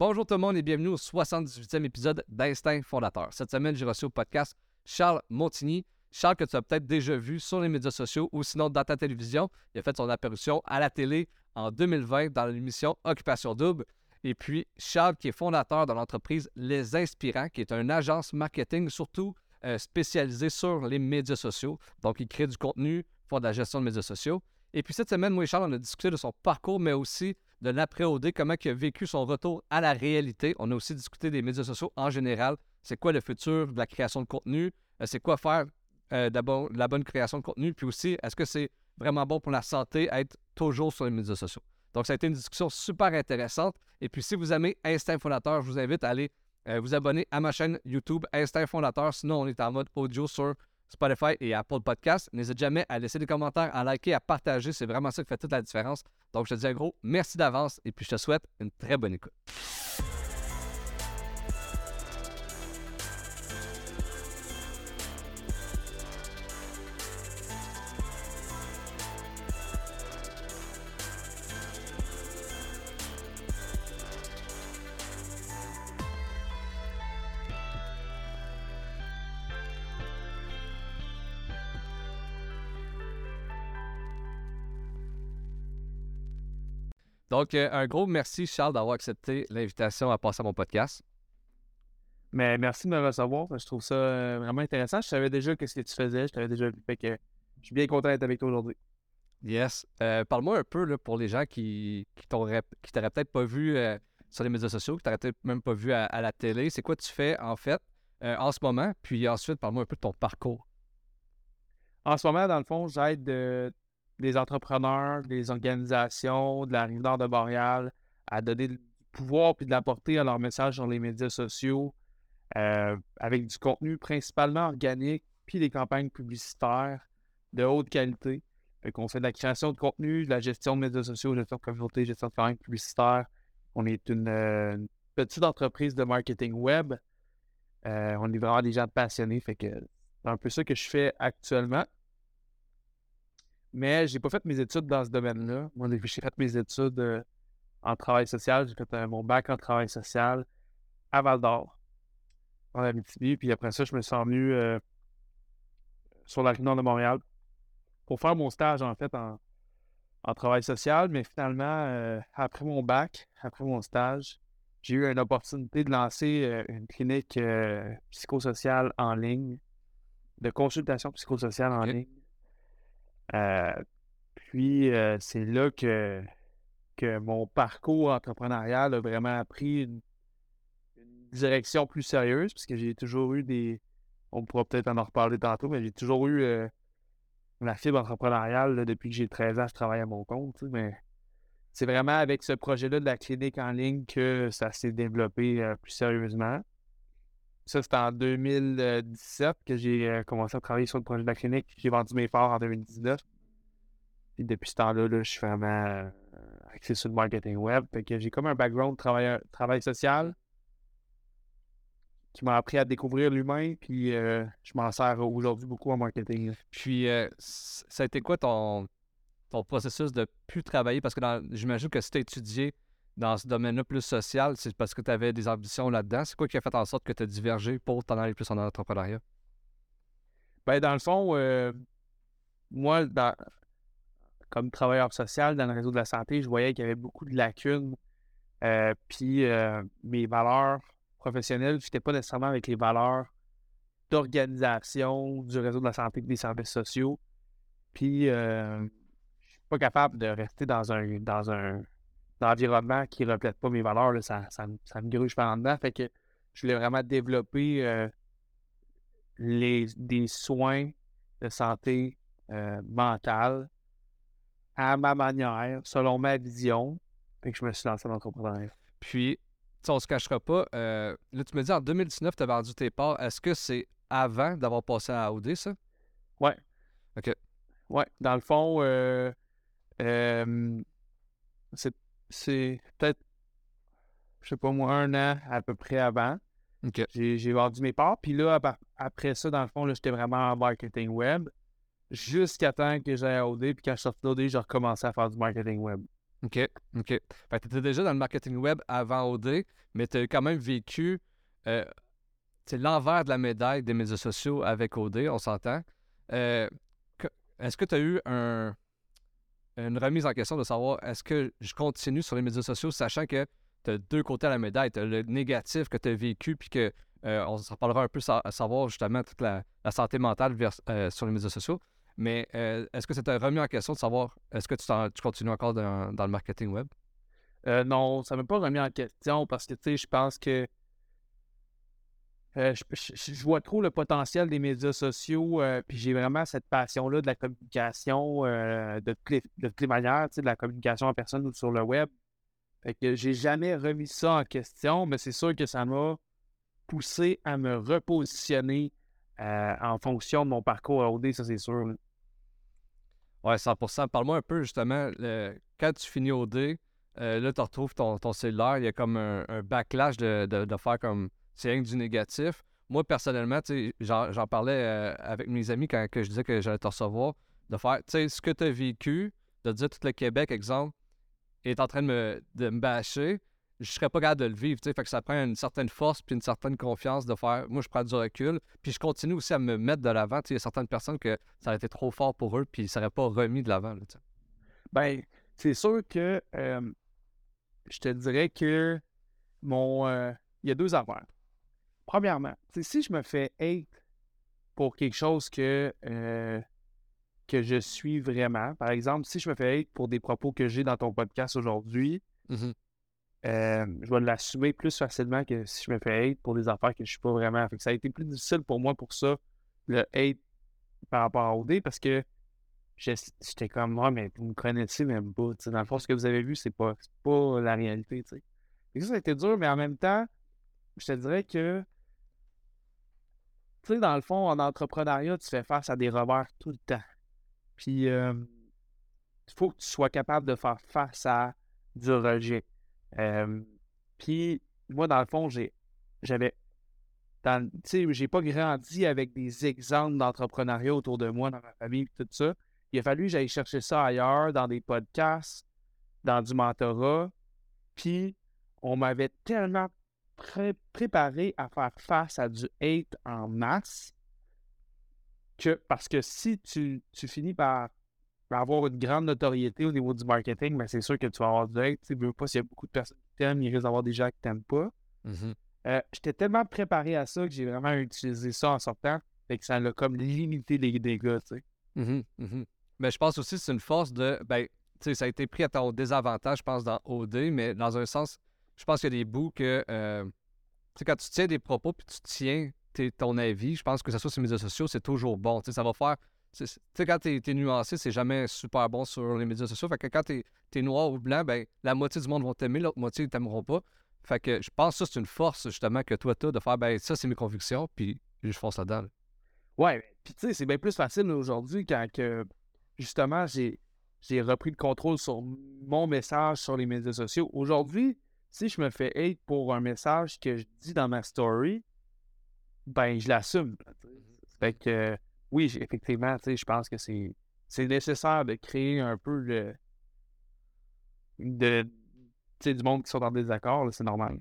Bonjour tout le monde et bienvenue au 78e épisode d'Instinct Fondateur. Cette semaine, j'ai reçu au podcast Charles Montigny. Charles, que tu as peut-être déjà vu sur les médias sociaux ou sinon dans ta télévision. Il a fait son apparition à la télé en 2020 dans l'émission Occupation Double. Et puis, Charles, qui est fondateur de l'entreprise Les Inspirants, qui est une agence marketing surtout euh, spécialisée sur les médias sociaux. Donc, il crée du contenu, pour de la gestion de médias sociaux. Et puis, cette semaine, moi et Charles, on a discuté de son parcours, mais aussi de l'après-OD, comment il a vécu son retour à la réalité. On a aussi discuté des médias sociaux en général. C'est quoi le futur de la création de contenu? Euh, c'est quoi faire euh, d'abord la bonne création de contenu? Puis aussi, est-ce que c'est vraiment bon pour la santé être toujours sur les médias sociaux? Donc, ça a été une discussion super intéressante. Et puis, si vous aimez Instinct Fondateur, je vous invite à aller euh, vous abonner à ma chaîne YouTube Instinct Fondateur. Sinon, on est en mode audio sur Spotify et Apple Podcast. N'hésite jamais à laisser des commentaires, à liker, à partager. C'est vraiment ça qui fait toute la différence. Donc, je te dis un gros merci d'avance et puis je te souhaite une très bonne écoute. Donc, euh, un gros merci, Charles, d'avoir accepté l'invitation à passer à mon podcast. Mais merci de me recevoir. Je trouve ça euh, vraiment intéressant. Je savais déjà ce que tu faisais. Je t'avais déjà vu. Fait que je suis bien content d'être avec toi aujourd'hui. Yes. Euh, parle-moi un peu là, pour les gens qui, qui t'auraient peut-être pas vu sur les médias sociaux, qui t'auraient peut-être même pas vu à, à la télé. C'est quoi tu fais en fait en ce moment? Puis ensuite, parle-moi un peu de ton parcours. En ce moment, dans le fond, j'aide des entrepreneurs, des organisations de la rive nord de Montréal à donner du pouvoir puis de la portée à leur message sur les médias sociaux euh, avec du contenu principalement organique puis des campagnes publicitaires de haute qualité. Fait qu'on fait de la création de contenu, de la gestion de médias sociaux, gestion de communauté, gestion de campagnes publicitaires. On est une, euh, petite entreprise de marketing web. Euh, on est vraiment des gens passionnés. Fait que c'est un peu ça que je fais actuellement. Mais j'ai pas fait mes études dans ce domaine-là. Moi, j'ai fait mes études euh, en travail social. J'ai fait euh, mon bac en travail social à Val d'Or, en Abitibi. Puis après ça, je me suis revenu euh, sur la rive nord de Montréal pour faire mon stage, en fait, en, travail social. Mais finalement, après mon bac, après mon stage, j'ai eu une opportunité de lancer une clinique psychosociale en ligne, de consultation psychosociale en ligne euh, puis, euh, c'est là que, que mon parcours entrepreneurial a vraiment pris une, direction plus sérieuse, parce que j'ai toujours eu des. On pourra peut-être en reparler tantôt, mais j'ai toujours eu euh, la fibre entrepreneuriale depuis que j'ai 13 ans, je travaille à mon compte. mais c'est vraiment avec ce projet-là de la clinique en ligne que ça s'est développé plus sérieusement. Ça, c'était en 2017 que j'ai euh, commencé à travailler sur le projet de la clinique. J'ai vendu mes parts en 2019. Puis depuis ce temps-là, je suis vraiment euh, axé sur le marketing web. Fait que j'ai comme un background de travail, social qui m'a appris à découvrir l'humain. Puis euh, je m'en sers aujourd'hui beaucoup en marketing. Puis ça a été quoi ton, ton processus de plus travailler? Parce que j'imagine que si tu étudié dans ce domaine-là plus social, c'est parce que tu avais des ambitions là-dedans. C'est quoi qui a fait en sorte que tu as divergé pour t'en aller plus en entrepreneuriat? Ben, dans le fond, euh, moi, comme travailleur social dans le réseau de la santé, je voyais qu'il y avait beaucoup de lacunes. Euh, puis euh, mes valeurs professionnelles ne pas nécessairement avec les valeurs d'organisation du réseau de la santé et des services sociaux. Puis je suis pas capable de rester dans un dans un l'environnement qui ne reflète pas mes valeurs, ça, ça, ça, me gruge par en dedans. Fait que je voulais vraiment développer euh, les, des soins de santé euh, mentale à ma manière, selon ma vision. Fait que je me suis lancé dans l'entrepreneuriat. Puis, on ne se cachera pas, euh, là, tu me dis en 2019, tu as vendu tes parts. Est-ce que c'est avant d'avoir passé à AOD, ça? Ouais. OK. Ouais. Dans le fond, c'est c'est peut-être, je sais pas moi, un an à peu près avant. J'ai vendu mes parts. Puis là, après ça, dans le fond, j'étais vraiment en marketing web. Jusqu'à temps que j'aille à OD. Puis quand je sorti d'OD, j'ai recommencé à faire du marketing web. OK, OK. Fait que tu étais déjà dans le marketing web avant OD, mais tu as quand même vécu euh, l'envers de la médaille des médias sociaux avec OD, on s'entend. Euh, est-ce que tu as eu un, une remise en question de savoir est-ce que je continue sur les médias sociaux, sachant que tu as deux côtés à la médaille. Tu as le négatif que tu as vécu, puis que euh, on s'en parlera un peu à savoir justement toute la, santé mentale euh, sur les médias sociaux. Mais euh, est-ce que t'a remis en question de savoir est-ce que tu, continues encore dans, le marketing web? non, ça ne m'a pas remis en question parce que je pense que je, vois trop le potentiel des médias sociaux, puis j'ai vraiment cette passion-là de la communication de, toutes les, manières, de la communication en personne ou sur le web. Fait que j'ai jamais remis ça en question, mais c'est sûr que ça m'a poussé à me repositionner euh, en fonction de mon parcours à OD, ça c'est sûr. Ouais, 100%. Parle-moi un peu justement, quand tu finis OD, euh, là tu retrouves ton, cellulaire, il y a comme un, backlash de, faire comme c'est rien que du négatif. Moi personnellement, j'en parlais euh, avec mes amis quand je disais que j'allais te recevoir, de faire, tu sais, ce que tu as vécu, de dire tout le Québec, exemple, est en train de me, de me bâcher, je serais pas capable de le vivre. Fait que ça prend une certaine force puis une certaine confiance de faire. Moi, je prends du recul. Puis je continue aussi à me mettre de l'avant. Il y a certaines personnes que ça aurait été trop fort pour eux, puis ils ne seraient pas remis de l'avant. Ben, c'est sûr que je te dirais que mon. Euh, il y a deux affaires. Premièrement, si je me fais hate pour quelque chose que euh, que je suis vraiment. Par exemple, si je me fais hate pour des propos que j'ai dans ton podcast aujourd'hui, mmh euh, je vais l'assumer plus facilement que si je me fais hate pour des affaires que je suis pas vraiment. Fait ça a été plus difficile pour moi pour ça, le hate par rapport à OD, parce que j'étais comme moi, mais vous me connaissez même pas. Dans le fond, ce que vous avez vu, c'est pas, pas la réalité. ça, ça a été dur, mais en même temps, je te dirais que tu sais, dans le fond, en entrepreneuriat, tu fais face à des revers tout le temps. Puis, il faut que tu sois capable de faire face à du rejet. puis, moi, dans le fond, j'ai, j'avais. Tu sais, j'ai pas grandi avec des exemples d'entrepreneuriat autour de moi, dans ma famille, tout ça. Il a fallu que j'aille chercher ça ailleurs, dans des podcasts, dans du mentorat. Puis, on m'avait tellement préparé à faire face à du hate en masse parce que si tu, finis par, avoir une grande notoriété au niveau du marketing, ben c'est sûr que tu vas avoir du hate. Tu veux pas s'il y a beaucoup de personnes qui t'aiment, il risque d'avoir des gens qui t'aiment pas. Mmh euh, j'étais tellement préparé à ça que j'ai vraiment utilisé ça en sortant. Fait que ça a comme limité les dégâts, tu sais. Mmh mmh mais je pense aussi que c'est une force de. Ben, tu sais, ça a été pris à ton désavantage, je pense, dans OD, mais dans un sens, je pense qu'il y a des bouts que. Euh, tu sais, quand tu tiens des propos puis tu tiens ton avis, je pense que ce soit sur les médias sociaux, c'est toujours bon. ça va faire. Tu sais, quand tu es, nuancé, c'est jamais super bon sur les médias sociaux. Fait que quand tu es, noir ou blanc, ben, la moitié du monde vont t'aimer, l'autre moitié, ils t'aimeront pas. Fait que je pense que ça, c'est une force, justement, que toi, tu as de faire, ben, ça, c'est mes convictions, puis je fonce là-dedans. Ouais, puis tu sais, c'est bien plus facile aujourd'hui quand que, justement, j'ai repris le contrôle sur mon message sur les médias sociaux. Aujourd'hui, si je me fais hate pour un message que je dis dans ma story, ben, je l'assume. Mmh fait que, oui, effectivement, je pense que c'est, c'est nécessaire de créer un peu le, de, du monde qui sont en désaccord, c'est normal.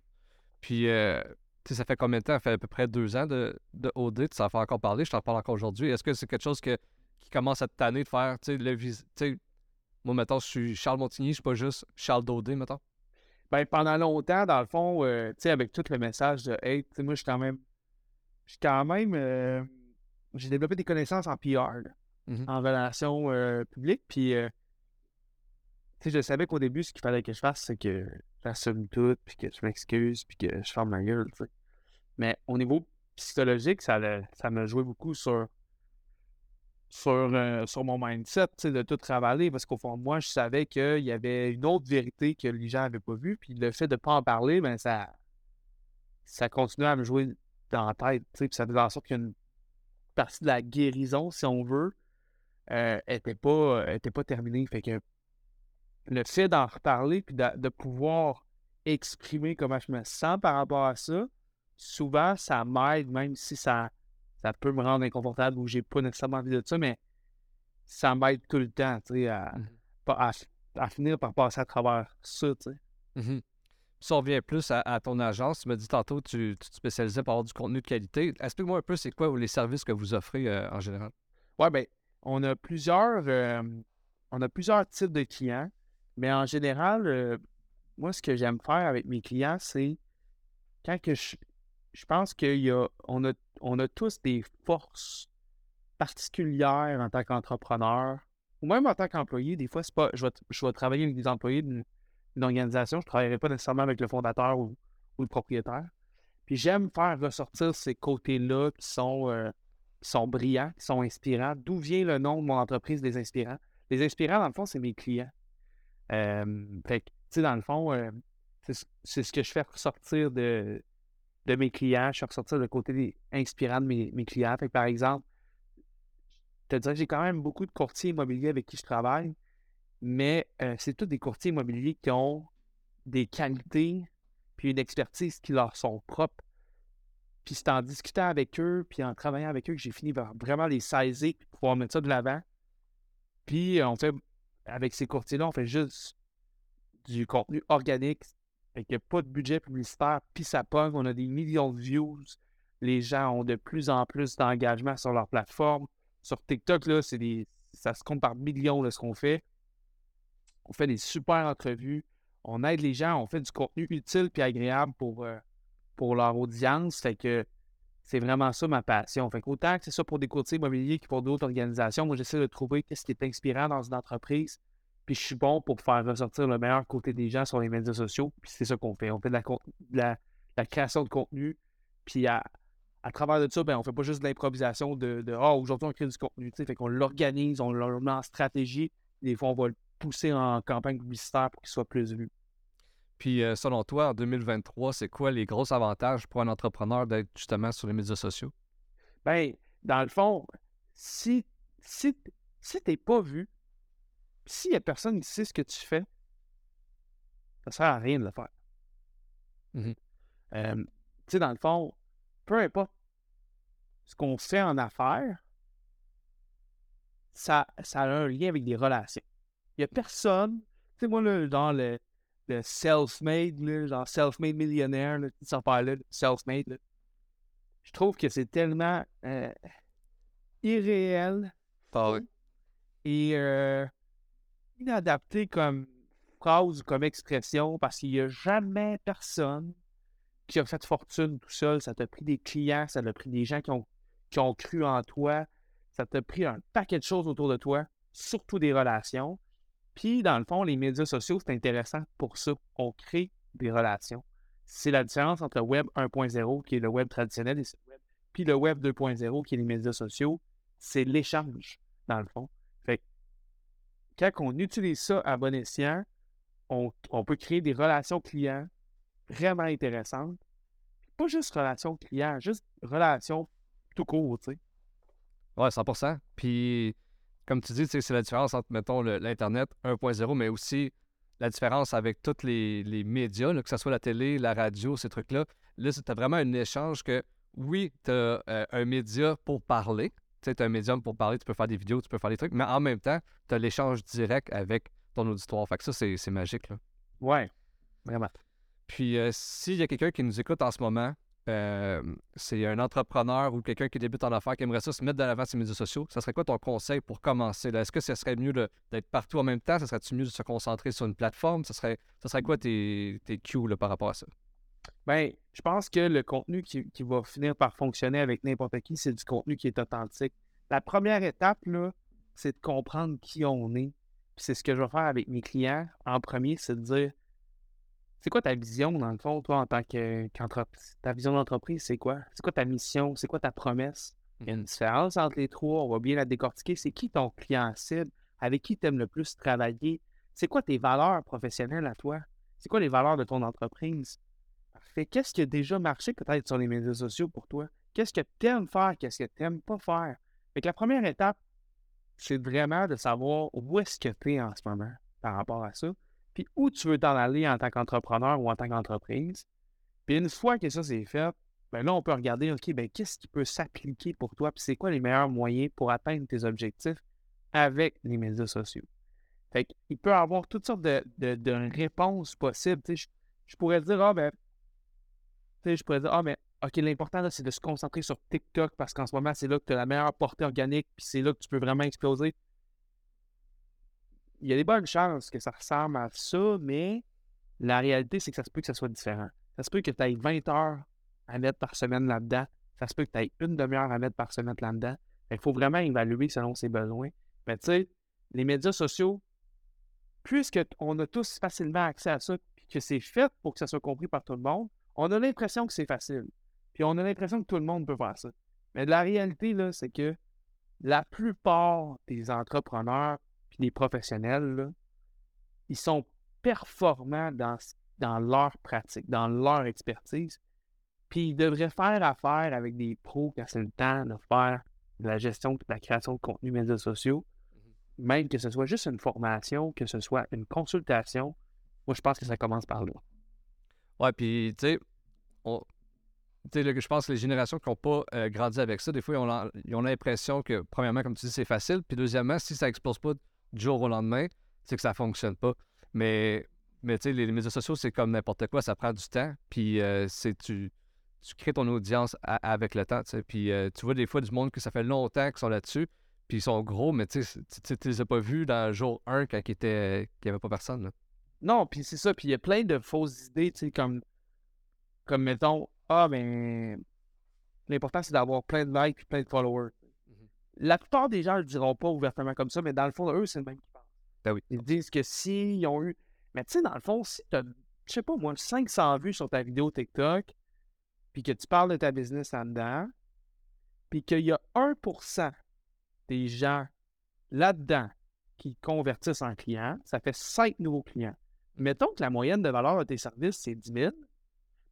Puis, euh, ça fait combien de temps? Ça fait à peu près deux ans de, de OD, tu en fait encore parler, je t'en parle encore aujourd'hui. Est-ce que c'est quelque chose que, qui commence à te tanner de faire, tu sais, le moi, mettons, je suis Charles Montigny, je suis pas juste Charles Daudé, mettons? Ben, pendant longtemps, dans le fond, euh, tu sais, avec tout le message de hate, moi, je suis quand même j'ai quand même. Euh, j'ai développé des connaissances en PR, mmh en relations euh, publiques. Puis, euh, tu sais, je savais qu'au début, ce qu'il fallait que je fasse, c'est que j'assume tout, puis que je m'excuse, puis que je ferme ma gueule, tu sais. Mais au niveau psychologique, ça, ça m'a joué beaucoup sur, sur, sur mon mindset, de tout travailler, parce qu'au fond de moi, je savais qu'il y avait une autre vérité que les gens n'avaient pas vue, puis le fait de ne pas en parler, ben ça, ça continuait à me jouer dans la tête, puis ça faisait en sorte qu'une partie de la guérison, si on veut, n'était euh, pas, était pas terminée. Fait que le fait d'en reparler puis de, pouvoir exprimer comment je me sens par rapport à ça, souvent, ça m'aide, même si ça, ça peut me rendre inconfortable ou j'ai pas nécessairement envie de ça, mais ça m'aide tout le temps, tu sais, à, mmh à finir par passer à travers ça, tu sais. Mhm. Si on revient plus à, ton agence, tu me dis tantôt tu, tu te spécialisais pour avoir du contenu de qualité. Explique-moi un peu, c'est quoi les services que vous offrez euh, en général? Oui, bien, on a plusieurs euh, on a plusieurs types de clients, mais en général, euh, moi, ce que j'aime faire avec mes clients, c'est quand que je, je pense qu'on a, on a tous des forces particulières en tant qu'entrepreneur, ou même en tant qu'employé. Des fois, c'est pas. Je vais, je vais travailler avec des employés d'une organisation, je ne travaillerai pas nécessairement avec le fondateur ou, le propriétaire. Puis j'aime faire ressortir ces côtés-là qui sont, euh, sont brillants, qui sont inspirants. D'où vient le nom de mon entreprise, Les Inspirants? Les Inspirants, dans le fond, c'est mes clients. Euh, fait que, tu sais, dans le fond, euh, c'est ce que je fais ressortir de, de mes clients. Je fais ressortir le côté inspirant de mes, clients. Par exemple, je te dirais que j'ai quand même beaucoup de courtiers immobiliers avec qui je travaille, mais euh, c'est tous des courtiers immobiliers qui ont des qualités puis une expertise qui leur sont propres. Puis c'est en discutant avec eux, puis en travaillant avec eux que j'ai fini par vraiment les saisir pour pouvoir mettre ça de l'avant. Puis on fait, avec ces courtiers-là, on fait juste du contenu organique, avec pas de budget publicitaire, puis ça pogne, on a des millions de views. Les gens ont de plus en plus d'engagement sur leur plateforme. Sur TikTok, là, c'est des, ça se compte par millions de ce qu'on fait. On fait des super entrevues. On aide les gens, on fait du contenu utile et agréable pour, euh, pour leur audience. Fait que c'est vraiment ça ma passion. Fait qu'autant que c'est ça pour des courtiers immobiliers que pour d'autres organisations, moi j'essaie de trouver ce qui est inspirant dans une entreprise. Puis je suis bon pour faire ressortir le meilleur côté des gens sur les médias sociaux. Puis c'est ça qu'on fait. On fait de la, la création de contenu. Puis à, à travers de ça, ben, on fait pas juste de l'improvisation de, de Ah, aujourd'hui, on crée du contenu. Fait qu'on l'organise, on le met en stratégie. Des fois, on va le pousser en campagne publicitaire pour qu'il soit plus vu. Puis, euh, selon toi, en 2023, c'est quoi les gros avantages pour un entrepreneur d'être justement sur les médias sociaux? Ben, dans le fond, si, si, si tu n'es pas vu, s'il n'y a personne qui sait ce que tu fais, ça ne sert à rien de le faire. Mmh euh, tu sais, dans le fond, peu importe ce qu'on fait en affaires, ça, ça a un lien avec des relations. Il n'y a personne, tu sais, moi, là, dans le, le self-made, genre self-made millionnaire, cette affaire-là, self-made, je trouve que c'est tellement euh, irréel et euh, inadapté comme phrase ou comme expression parce qu'il n'y a jamais personne qui a fait fortune tout seul, ça t'a pris des clients, ça t'a pris des gens qui ont, qui ont cru en toi, ça t'a pris un paquet de choses autour de toi, surtout des relations. Puis, dans le fond, les médias sociaux, c'est intéressant pour ça. On crée des relations. C'est la différence entre le Web 1.0, qui est le Web traditionnel, et le Web 2.0, qui est les médias sociaux. C'est l'échange, dans le fond. Quand on utilise ça à bon escient, on, peut créer des relations clients vraiment intéressante. Pas juste relation client, juste relation tout court, tu sais. Ouais, 100% Puis, comme tu dis, c'est la différence entre, mettons, l'Internet 1.0, mais aussi la différence avec tous les, médias, que ce soit la télé, la radio, ces trucs-là. Là, c'est vraiment un échange que, oui, tu as euh, un média pour parler. Tu sais, un médium pour parler, tu peux faire des vidéos, tu peux faire des trucs, mais en même temps, tu as l'échange direct avec ton auditoire. Fait que ça, c'est magique, là. Ouais, vraiment. Puis, euh, s'il y a quelqu'un qui nous écoute en ce moment, euh, c'est un entrepreneur ou quelqu'un qui débute en affaires qui aimerait ça se mettre de l'avant ses médias sociaux, ça serait quoi ton conseil pour commencer? Est-ce que ce serait mieux d'être partout en même temps? Ça serait-tu mieux de se concentrer sur une plateforme? Ça serait, ça serait quoi tes, tes cues par rapport à ça? Bien, je pense que le contenu qui, va finir par fonctionner avec n'importe qui, c'est du contenu qui est authentique. La première étape, là, c'est de comprendre qui on est. c'est ce que je vais faire avec mes clients en premier, c'est de dire c'est quoi ta vision, dans le fond, toi, en tant qu'entreprise? ta vision d'entreprise, c'est quoi? C'est quoi ta mission? C'est quoi ta promesse? Il y a une différence entre les trois, on va bien la décortiquer. C'est qui ton client cible? Avec qui tu aimes le plus travailler? C'est quoi tes valeurs professionnelles à toi? C'est quoi les valeurs de ton entreprise? Parfait. Qu'est-ce qui a déjà marché peut-être sur les médias sociaux pour toi? Qu'est-ce que tu aimes faire? Qu'est-ce que tu n'aimes pas faire? Fait que la première étape, c'est vraiment de savoir où est-ce que tu es en ce moment par rapport à ça puis où tu veux t'en aller en tant qu'entrepreneur ou en tant qu'entreprise. Puis une fois que ça c'est fait, ben là, on peut regarder, OK, ben qu'est-ce qui peut s'appliquer pour toi, puis c'est quoi les meilleurs moyens pour atteindre tes objectifs avec les médias sociaux? Fait qu'il peut avoir toutes sortes de, de, réponses possibles. Je, je pourrais dire, ah ben, sais, je pourrais dire, ah mais, ok, l'important là, c'est de se concentrer sur TikTok parce qu'en ce moment, c'est là que tu as la meilleure portée organique, puis c'est là que tu peux vraiment exploser. Il y a des bonnes chances que ça ressemble à ça, mais la réalité, c'est que ça se peut que ça soit différent. Ça se peut que tu aies 20 heures à mettre par semaine là-dedans. Ça se peut que tu aies une demi-heure à mettre par semaine là-dedans. Il faut vraiment évaluer selon ses besoins. Mais tu sais, les médias sociaux, puisqu'on a tous facilement accès à ça, puis que c'est fait pour que ça soit compris par tout le monde, on a l'impression que c'est facile. Puis on a l'impression que tout le monde peut faire ça. Mais la réalité, là, c'est que la plupart des entrepreneurs puis des professionnels, là, ils sont performants dans, dans leur pratique, dans leur expertise. Puis ils devraient faire affaire avec des pros quand c'est le temps de faire de la gestion de la création de contenu médias sociaux. Mm-hmm. Même que ce soit juste une formation, que ce soit une consultation, moi je pense que ça commence par là. Ouais, puis tu sais, je pense que les générations qui n'ont pas euh, grandi avec ça, des fois, ils ont l'impression que, premièrement, comme tu dis, c'est facile. Puis, deuxièmement, si ça n'explose pas du jour au lendemain, c'est que ça ne fonctionne pas. Mais, mais tu sais, les, médias sociaux, c'est comme n'importe quoi, ça prend du temps. Puis, euh, tu, tu crées ton audience avec le temps. Puis, euh, tu vois des fois du monde que ça fait longtemps qu'ils sont là-dessus. Puis, ils sont gros, mais tu ne les as pas vus dans jour 1 quand il n'y avait pas personne. Non, puis c'est ça. Puis, il y a plein de fausses idées, tu sais, comme, comme mettons, ah, ben, l'important, c'est d'avoir plein de likes et plein de followers. Mmh la plupart des gens ne le diront pas ouvertement comme ça, mais dans le fond, eux, c'est le même qui pensent. Ben oui. Ils disent que s'ils ont eu. Mais tu sais, dans le fond, si tu as, je sais pas moi, 500 vues sur ta vidéo TikTok, puis que tu parles de ta business en dedans, puis qu'il y a 1% des gens là-dedans qui convertissent en clients, ça fait 5 nouveaux clients. Mettons que la moyenne de valeur de tes services, c'est 10 000.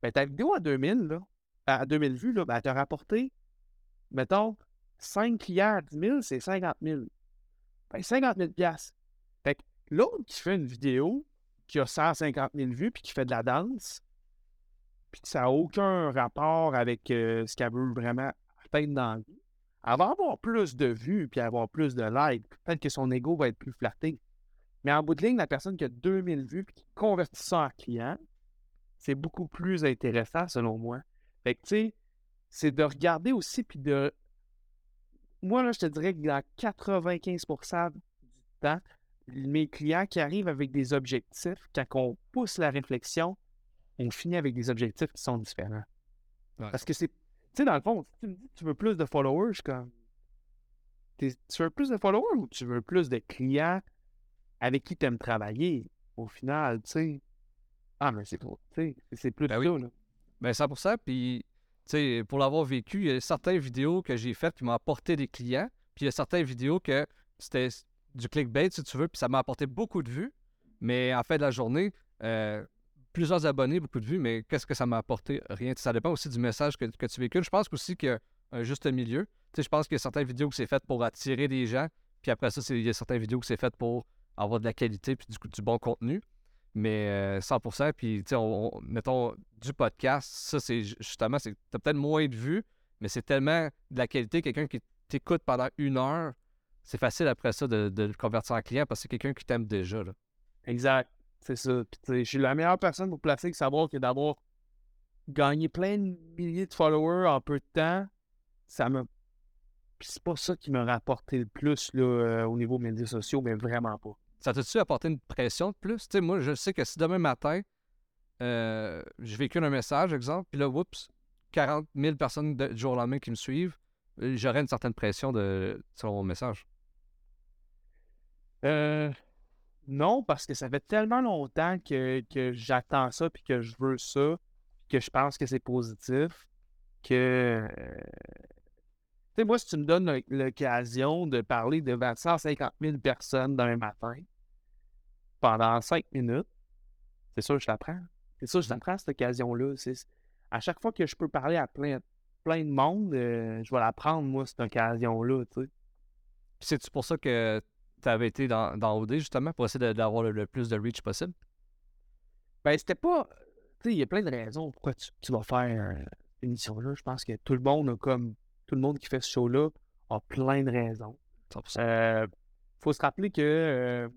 Ben, ta vidéo à 2000, là, à 2000 vues, là, ben, elle t'a rapporté, mettons, 5 clients à 10 000, c'est 50 000. Ben, 50 000 Fait que l'autre qui fait une vidéo qui a 150 000 vues puis qui fait de la danse, puis que ça n'a aucun rapport avec euh, ce qu'elle veut vraiment atteindre dans la vie, elle va avoir plus de vues puis avoir plus de likes. Peut-être que son ego va être plus flatté. Mais en bout de ligne, la personne qui a 2000 vues puis qui convertit ça en client, c'est beaucoup plus intéressant selon moi. Fait que, tu sais, c'est de regarder aussi puis de. Moi, là, je te dirais que dans 95% du temps, mes clients qui arrivent avec des objectifs, quand on pousse la réflexion, on finit avec des objectifs qui sont différents. Parce que c'est. Tu sais, dans le fond, si tu me dis que tu veux plus de followers, je comme. Tu veux plus de followers ou tu veux plus de clients avec qui tu aimes travailler? Au final, tu sais? Ah, mais c'est c'est plus ben là. Ben 100%. Puis, tu sais, pour l'avoir vécu, il y a certaines vidéos que j'ai faites qui m'ont apporté des clients. Puis, il y a certaines vidéos que c'était du clickbait, si tu veux, puis ça m'a apporté beaucoup de vues. Mais en fait de la journée, euh, plusieurs abonnés, beaucoup de vues, mais qu'est-ce que ça m'a apporté? Rien. Ça dépend aussi du message que, tu véhicules. Je pense aussi qu'il y a un juste milieu. Tu sais, je pense qu'il y a certaines vidéos que c'est faites pour attirer des gens, puis après ça, il y a certaines vidéos que c'est faites pour avoir de la qualité puis du, du bon contenu. Mais 100%, euh, puis tu sais, mettons, du podcast, ça, c'est justement, c'est t'as peut-être moins de vues, mais c'est tellement de la qualité, quelqu'un qui t'écoute pendant une heure, c'est facile après ça de, le convertir en client parce que c'est quelqu'un qui t'aime déjà. Là. Exact. C'est ça. je suis la meilleure personne pour placer que savoir que d'avoir gagné plein de milliers de followers en peu de temps, ça me. c'est pas ça qui m'a rapporté le plus là, au niveau médias sociaux, mais vraiment pas. Ça t'a-tu apporté une pression de plus? sais, moi, je sais que si demain matin, euh, je véhicule un message, exemple, puis là, oups, 40 000 personnes du jour au lendemain qui me suivent, euh, j'aurais une certaine pression de, sur mon message. Euh, non, parce que ça fait tellement longtemps que, j'attends ça puis que je veux ça, que je pense que c'est positif, que. Euh, tu sais, moi, si tu me donnes l'occasion de parler devant 150 000 personnes demain matin pendant 5 minutes, c'est sûr que je l'apprends. C'est sûr que je l'apprends, mmh cette occasion-là. À chaque fois que je peux parler à plein, plein de monde, euh, je vais la prendre, moi, cette occasion-là, tu sais. c'est-tu pour ça que tu avais été dans, dans OD, justement, pour essayer d'avoir le, plus de reach possible? Ben, c'était pas... Tu sais, il y a plein de raisons pourquoi tu, vas faire euh, une émission-là. Je pense que tout le monde a comme... Tout le monde qui fait ce show-là a plein de raisons. Il euh, faut se rappeler que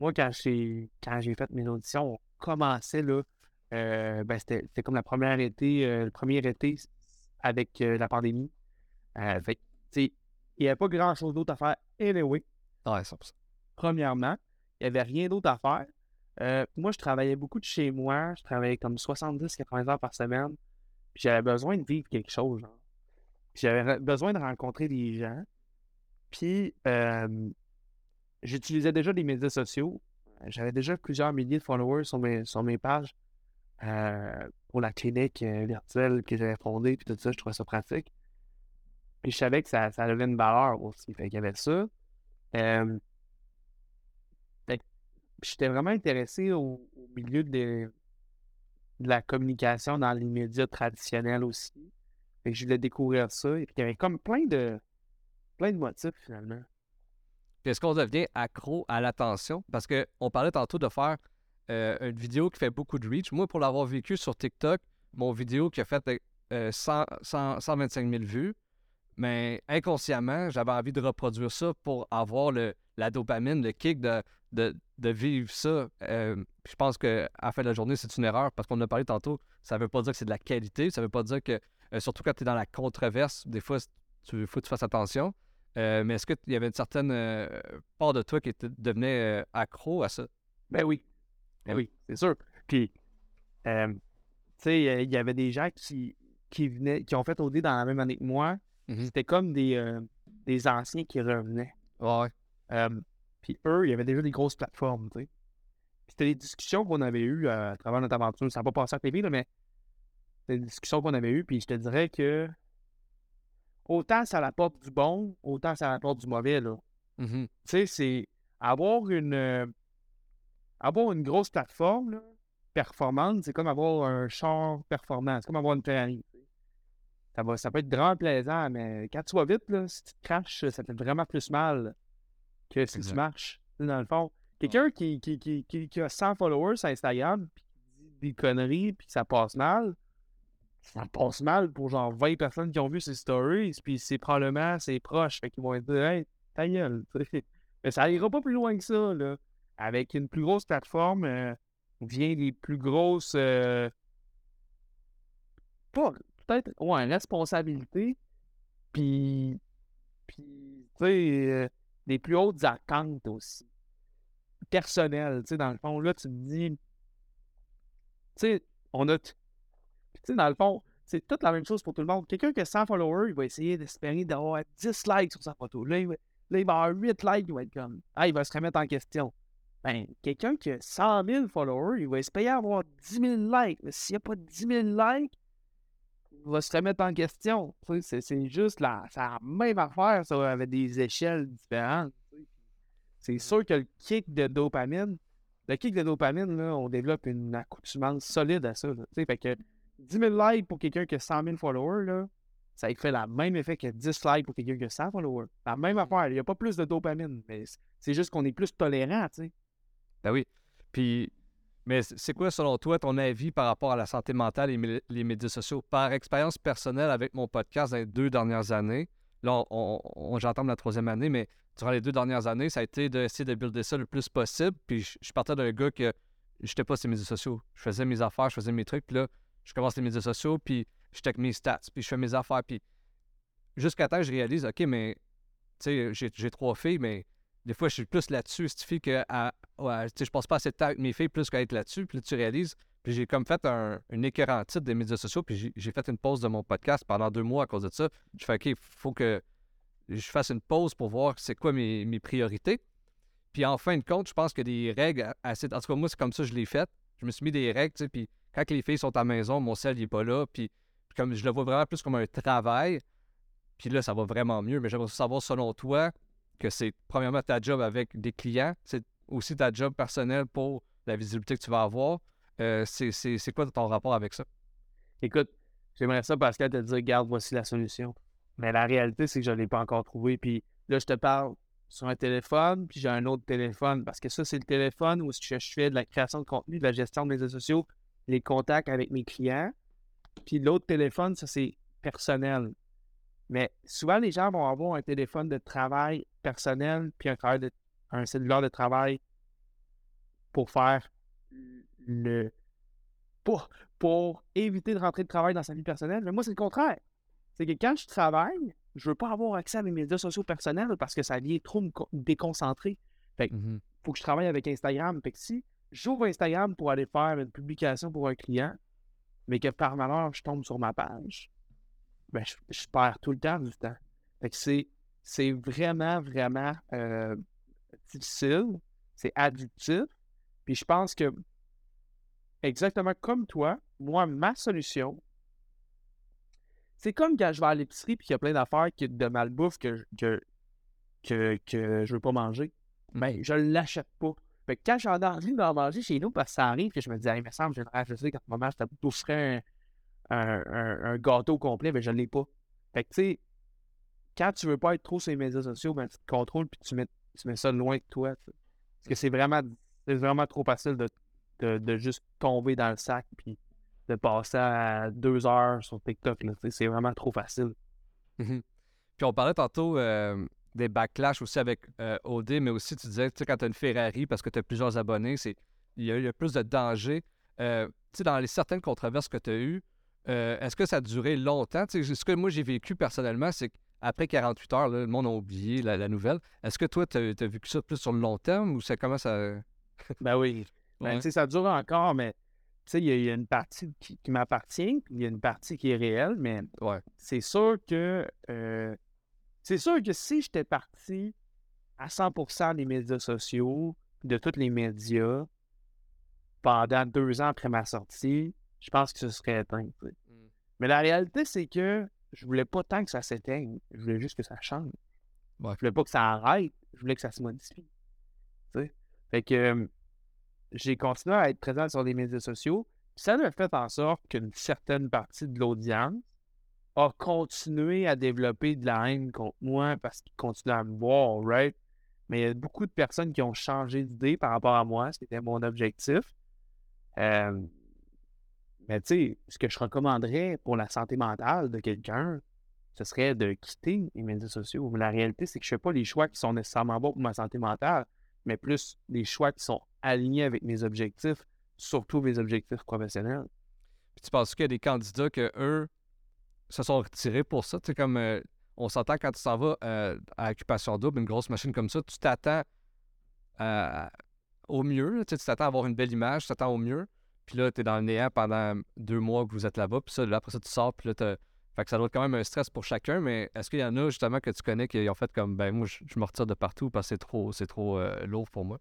moi, quand j'ai quand j'ai fait mes auditions, on commençait là. euh, ben, c'était c'était comme la première été, euh, le premier été avec euh, la pandémie. Euh, fait il n'y avait pas grand-chose d'autre à faire anyway. Ouais, 100%. Premièrement, il n'y avait rien d'autre à faire. Euh, moi, je travaillais beaucoup de chez moi. Je travaillais comme 70-80 heures par semaine. Puis j'avais besoin de vivre quelque chose. genre. J'avais besoin de rencontrer des gens. Puis euh, j'utilisais déjà les médias sociaux. J'avais déjà plusieurs milliers de followers sur mes, sur mes pages euh, pour la clinique euh, virtuelle que j'avais fondée. Puis tout ça, je trouvais ça pratique. Puis je savais que ça, ça avait une valeur aussi. Fait qu'il y avait ça. Euh, j'étais vraiment intéressé au, milieu de la communication dans les médias traditionnels aussi. Fait que je voulais découvrir ça. Et puis il y avait comme plein de plein de motifs finalement. Puis est-ce qu'on devient accro à l'attention? Parce qu'on parlait tantôt de faire euh, une vidéo qui fait beaucoup de reach. Moi, pour l'avoir vécu sur TikTok, mon vidéo qui a fait euh, 100, 100 125 000 vues, mais inconsciemment, j'avais envie de reproduire ça pour avoir le, la dopamine, le kick de, de, vivre ça. Euh, je pense qu'à la fin de la journée, c'est une erreur parce qu'on a parlé tantôt. Ça veut pas dire que c'est de la qualité. Ça veut pas dire que, euh, surtout quand tu es dans la controverse, des fois, il faut que tu fasses attention. Euh, mais est-ce qu'il y avait une certaine euh, part de toi qui était, devenait accro à ça? Ben oui. Ben oui, c'est sûr. Puis, tu sais, il y avait des gens qui, qui venaient, qui ont fait OD dans la même année que moi. Mhm. C'était comme des, des anciens qui revenaient. Ouais. Puis eux, il y avait déjà des grosses plateformes, tu sais. Puis C'était des discussions qu'on avait eues euh, à travers notre aventure. Ça n'a pas passé à la TV, là, mais des discussions qu'on avait eues. Puis je te dirais que autant ça apporte du bon, autant ça apporte du mauvais, là. Mhm. Tu sais, c'est avoir une euh, avoir une grosse plateforme là, performante, c'est comme avoir un char performant, c'est comme avoir une Ferrari. Ça, va, ça peut être vraiment plaisant, mais quand tu vas vite, là, si tu te craches, ça fait vraiment plus mal que si Exact. tu marches. Dans le fond, quelqu'un qui, qui, qui, qui, qui a 100 followers sur Instagram, puis qui dit des conneries, puis que ça passe mal, ça passe mal pour genre 20 personnes qui ont vu ses stories, puis c'est probablement ses proches, fait qu'ils vont dire Hey, ta gueule. Mais ça ira pas plus loin que ça, là. Avec une plus grosse plateforme, euh, vient des plus grosses. euh, peut-être, ouais, responsabilités. Puis, puis tu sais, euh, des plus hautes attentes aussi. Personnelles, tu sais, dans le fond, là, tu te dis. Tu sais, on a. t- sais, dans le fond, c'est toute la même chose pour tout le monde. Quelqu'un qui a 100 followers, il va essayer d'espérer d'avoir 10 likes sur sa photo. Là, il va, là, il va avoir 8 likes, il va être comme. Ah, il va se remettre en question. Ben, quelqu'un qui a 100 000 followers, il va espérer avoir 10 000 likes. Mais s'il n'y a pas 10 000 likes, il va se remettre en question. C'est c'est juste la, la même affaire, ça, avec des échelles différentes. C'est sûr que le kick de dopamine, le kick de dopamine, là, on développe une accoutumance solide à ça. Fait que 10 000 likes pour quelqu'un qui a 100 000 followers, là, ça fait le même effet que 10 likes pour quelqu'un qui a 100 followers. La même affaire, il n'y a pas plus de dopamine, mais c'est juste qu'on est plus tolérant, tu sais. Ben oui. Puis, mais c'est quoi, selon toi, ton avis par rapport à la santé mentale et les médias sociaux? Par expérience personnelle avec mon podcast dans les deux dernières années, là, on, on- on- j'entame la troisième année, mais durant les deux dernières années, ça a été d'essayer de builder ça le plus possible. Puis, je, je partais d'un gars que j'étais pas sur les médias sociaux. Je faisais mes affaires, je faisais mes trucs, puis là, je commence les médias sociaux, puis je check mes stats, puis je fais mes affaires, puis jusqu'à temps je réalise, OK, mais, tu sais, j'ai, trois filles, mais des fois, je suis plus là-dessus, cette fille, que à, sais, je passe pas assez de avec mes filles plus qu'à être là-dessus. Puis là, tu réalises. Puis j'ai comme fait un, une écœurant titre des médias sociaux. Puis j'ai- fait une pause de mon podcast pendant deux mois à cause de ça. Je fais, OK, il faut que je fasse une pause pour voir c'est quoi mes, mes priorités. Puis en fin de compte, je pense que des règles assez. En tout cas, moi, c'est comme ça que je l'ai fait. Je me suis mis des règles, tu sais. Puis quand les filles sont à la maison, mon sel, il est pas là. Puis, comme je le vois vraiment plus comme un travail. Puis là, ça va vraiment mieux. Mais j'aimerais savoir, selon toi, que c'est premièrement ta job avec des clients, c'est aussi ta job personnelle pour la visibilité que tu vas avoir. Euh, c'est, quoi ton rapport avec ça? Écoute, j'aimerais ça, Pascal, te dire, regarde, voici la solution. Mais la réalité, c'est que je ne l'ai pas encore trouvé. Puis là, je te parle sur un téléphone, puis j'ai un autre téléphone. Parce que ça, c'est le téléphone où je fais de la création de contenu, de la gestion de mes réseaux sociaux, les contacts avec mes clients. Puis l'autre téléphone, ça, c'est personnel. Mais souvent, les gens vont avoir un téléphone de travail personnel, puis un, de- un cellulaire de travail pour faire le. Pour, pour éviter de rentrer de travail dans sa vie personnelle. Mais moi, c'est le contraire. C'est que quand je travaille, je veux pas avoir accès à mes médias sociaux personnels parce que ça vient trop me déconcentrer. Fait que, Mhm. faut que je travaille avec Instagram. Fait que si j'ouvre Instagram pour aller faire une publication pour un client, mais que par malheur, je tombe sur ma page, ben, je, je perds tout le temps du temps. Fait que c'est, c'est vraiment, vraiment euh, difficile. C'est addictif. Puis je pense que, exactement comme toi, moi, ma solution, c'est comme quand je vais à l'épicerie puis qu'il y a plein d'affaires de malbouffe que, je- que, que, que je veux pas manger. Ben, je l'achète pas. Fait que quand j'ai envie d'en manger chez nous, parce que ça arrive que je me dis, hey, il me semble, j'ai je sais, quand maman, je t'offrais un, un, un, un gâteau complet, ben je l'ai pas. Fait que tu sais, quand tu veux pas être trop sur les médias sociaux, ben tu te contrôles puis tu mets, tu mets ça loin de toi. Parce que c'est vraiment, vraiment trop facile de, de, de juste tomber dans le sac puis de passer à deux heures sur TikTok. C'est vraiment trop facile. Mhm. Puis on parlait tantôt des backlash aussi avec euh, OD, mais aussi tu disais, tu sais, quand tu as une Ferrari parce que tu as plusieurs abonnés, c'est il y, y a plus de danger. Euh, tu sais, dans les certaines controverses que tu as eues, euh, est-ce que ça a duré longtemps? Tu sais, ce que moi j'ai vécu personnellement, c'est qu'après 48 heures, là, le monde a oublié la, la nouvelle. Est-ce que toi, tu as, vécu ça plus sur le long terme ou c'est comment ça. Ben oui. Ben, Ouais. tu sais, ça dure encore, mais tu sais, il y, a- il y a une partie qui, qui m'appartient, il y a une partie qui est réelle, mais Ouais. c'est sûr que c'est sûr que si j'étais parti à 100% des médias sociaux, de tous les médias, pendant deux ans après ma sortie, je pense que ce serait éteint. tu sais. Mm. Mais la réalité, c'est que je voulais pas tant que ça s'éteigne. Je voulais juste que ça change. Ouais. Je voulais pas que ça arrête. Je voulais que ça se modifie. Fait que euh, j'ai continué à être présent sur les médias sociaux. Ça a fait en sorte qu'une certaine partie de l'audience a continué à développer de la haine contre moi parce qu'ils continuent à me voir, right? Mais il y a beaucoup de personnes qui ont changé d'idée par rapport à moi, c'était mon objectif. Mais tu sais, ce que je recommanderais pour la santé mentale de quelqu'un, ce serait de quitter les médias sociaux. Mais la réalité, c'est que je ne fais pas les choix qui sont nécessairement bons pour ma santé mentale, mais plus les choix qui sont alignés avec mes objectifs, surtout mes objectifs professionnels. Puis tu penses qu'il y a des candidats que eux se sont retirés pour ça? Comme euh, on s'entend quand tu s'en vas euh, à occupation double, une grosse machine comme ça, tu t'attends à- au mieux. tu t'attends à avoir une belle image, tu t'attends au mieux. Puis là, tu es dans le néant pendant deux mois que vous êtes là-bas. Puis ça, là, après ça, tu sors. Puis là, fait que ça doit être quand même un stress pour chacun. Mais est-ce qu'il y en a justement que tu connais qui ont fait comme, ben moi, je, me retire de partout parce que c'est trop, euh, lourd pour moi?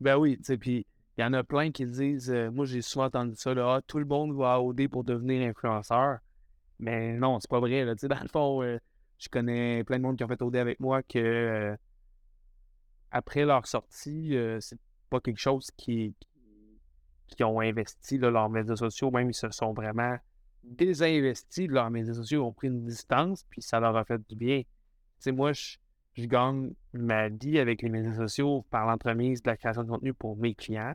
Ben oui, tu sais, puis il y en a plein qui disent, euh, moi j'ai souvent entendu ça, là, Ah, tout le monde va OD pour devenir influenceur. Mais non, c'est pas vrai, là, dans le fond, euh, je connais plein de monde qui ont fait OD avec moi que euh, après leur sortie, euh, c'est pas quelque chose qui, qui ont investi leurs médias sociaux, même ils se sont vraiment désinvestis de leurs médias sociaux, ont pris une distance, puis ça leur a fait du bien. Tu sais, moi, je, je gagne ma vie avec les médias sociaux par l'entremise de la création de contenu pour mes clients,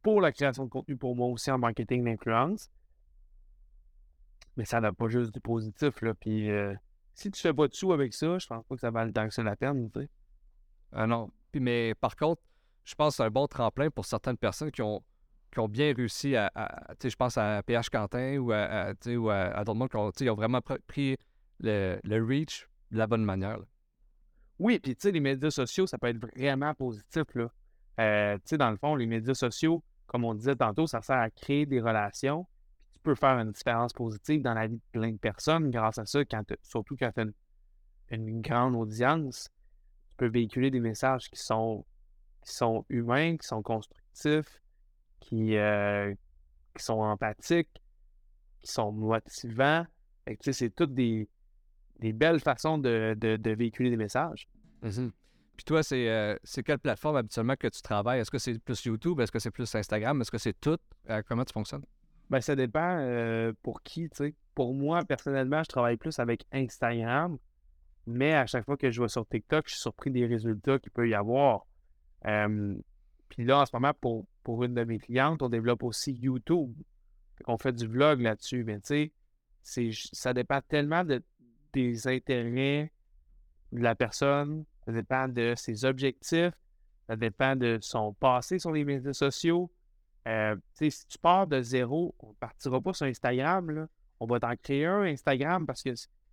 pour la création de contenu pour moi aussi en marketing d'influence. Mais ça n'a pas juste du positif, là. Puis euh, si tu fais pas de sous avec ça, je pense pas que ça vaut tant que ça la peine, tu sais. Ah non. Puis, mais par contre, je pense que c'est un bon tremplin pour certaines personnes qui ont, qui ont bien réussi à. à- tu sais, je pense à PH Quentin ou à, à- ou à, à d'autres mondes qui ont, ils ont vraiment pr- pris le, le reach de la bonne manière. là. Oui, puis tu sais, les médias sociaux, ça peut être vraiment positif, là. Euh, tu sais, dans le fond, les médias sociaux, comme on disait tantôt, ça sert à créer des relations. Tu peux faire une différence positive dans la vie de plein de personnes grâce à ça, quand surtout quand tu as une, grande audience. Tu peux véhiculer des messages qui sont, qui sont humains, qui sont constructifs, qui, euh, qui sont empathiques, qui sont motivants. C'est toutes des, des belles façons de, de- véhiculer des messages. Puis toi, c'est euh, c'est quelle plateforme habituellement que tu travailles? Est-ce que c'est plus YouTube? Est-ce que c'est plus Instagram? Est-ce que c'est tout? Euh, comment tu fonctionnes? Ben, ça dépend pour qui, tu sais. Pour moi, personnellement, je travaille plus avec Instagram, mais à chaque fois que je vais sur TikTok, je suis surpris des résultats qu'il peut y avoir. Puis là, en ce moment, pour, pour une de mes clientes, on développe aussi YouTube. On fait du vlog là-dessus, mais tu sais, ça dépend tellement de, des intérêts de la personne, ça dépend de ses objectifs, Ça dépend de son passé sur les médias sociaux. Euh, si tu pars de zéro, on ne partira pas sur Instagram. Là. On va t'en créer un Instagram parce que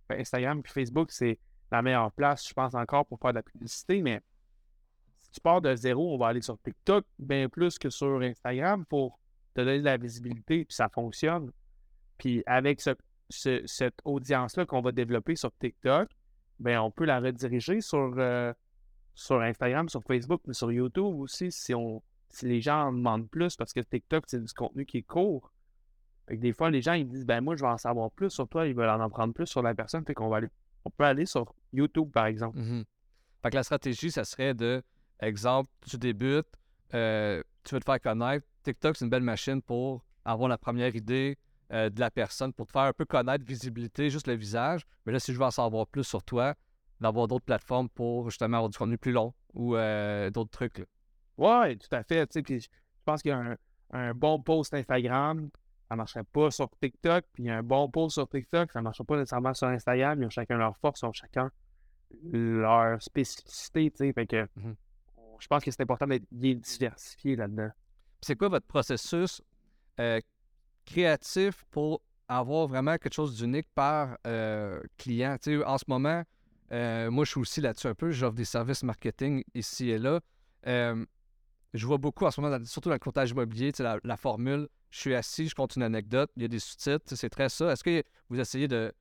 ben, Instagram et Facebook, c'est la meilleure place, je pense, encore pour faire de la publicité. Mais si tu pars de zéro, on va aller sur TikTok bien plus que sur Instagram pour te donner de la visibilité, puis ça fonctionne. Puis avec cette audience-là qu'on va développer sur TikTok, ben on peut la rediriger sur, euh, sur Instagram, sur Facebook, mais sur YouTube aussi si on si les gens en demandent plus parce que TikTok, c'est du contenu qui est court. des fois, les gens ils disent ben moi je vais en savoir plus sur toi, ils veulent en apprendre plus sur la personne, qu'on va. On peut aller sur YouTube, par exemple. Mmh fait que la stratégie, ça serait de exemple, tu débutes, euh, tu veux te faire connaître. TikTok, c'est une belle machine pour avoir la première idée, euh, de la personne pour te faire un peu connaître, visibilité, juste le visage. Mais là, si je veux en savoir plus sur toi, d'avoir d'autres plateformes pour justement avoir du contenu plus long ou euh, d'autres trucs. Oui, tout à fait. je pense qu'il y a un, bon post Instagram, ça ne marcherait pas sur TikTok. Puis un bon post sur TikTok, ça ne marcherait pas nécessairement sur Instagram. Ils ont chacun leur force, ils ont chacun leur spécificité. Fait que mmh je pense que c'est important d'être bien diversifié là-dedans. C'est quoi votre processus euh, créatif pour avoir vraiment quelque chose d'unique par euh, client? en ce moment, euh, moi, je suis aussi là-dessus un peu. J'offre des services marketing ici et là. Euh, je vois beaucoup en ce moment, surtout dans le comptage immobilier, la, la formule, je suis assis, je compte une anecdote, il y a des sous-titres, c'est très ça. Est-ce que vous essayez de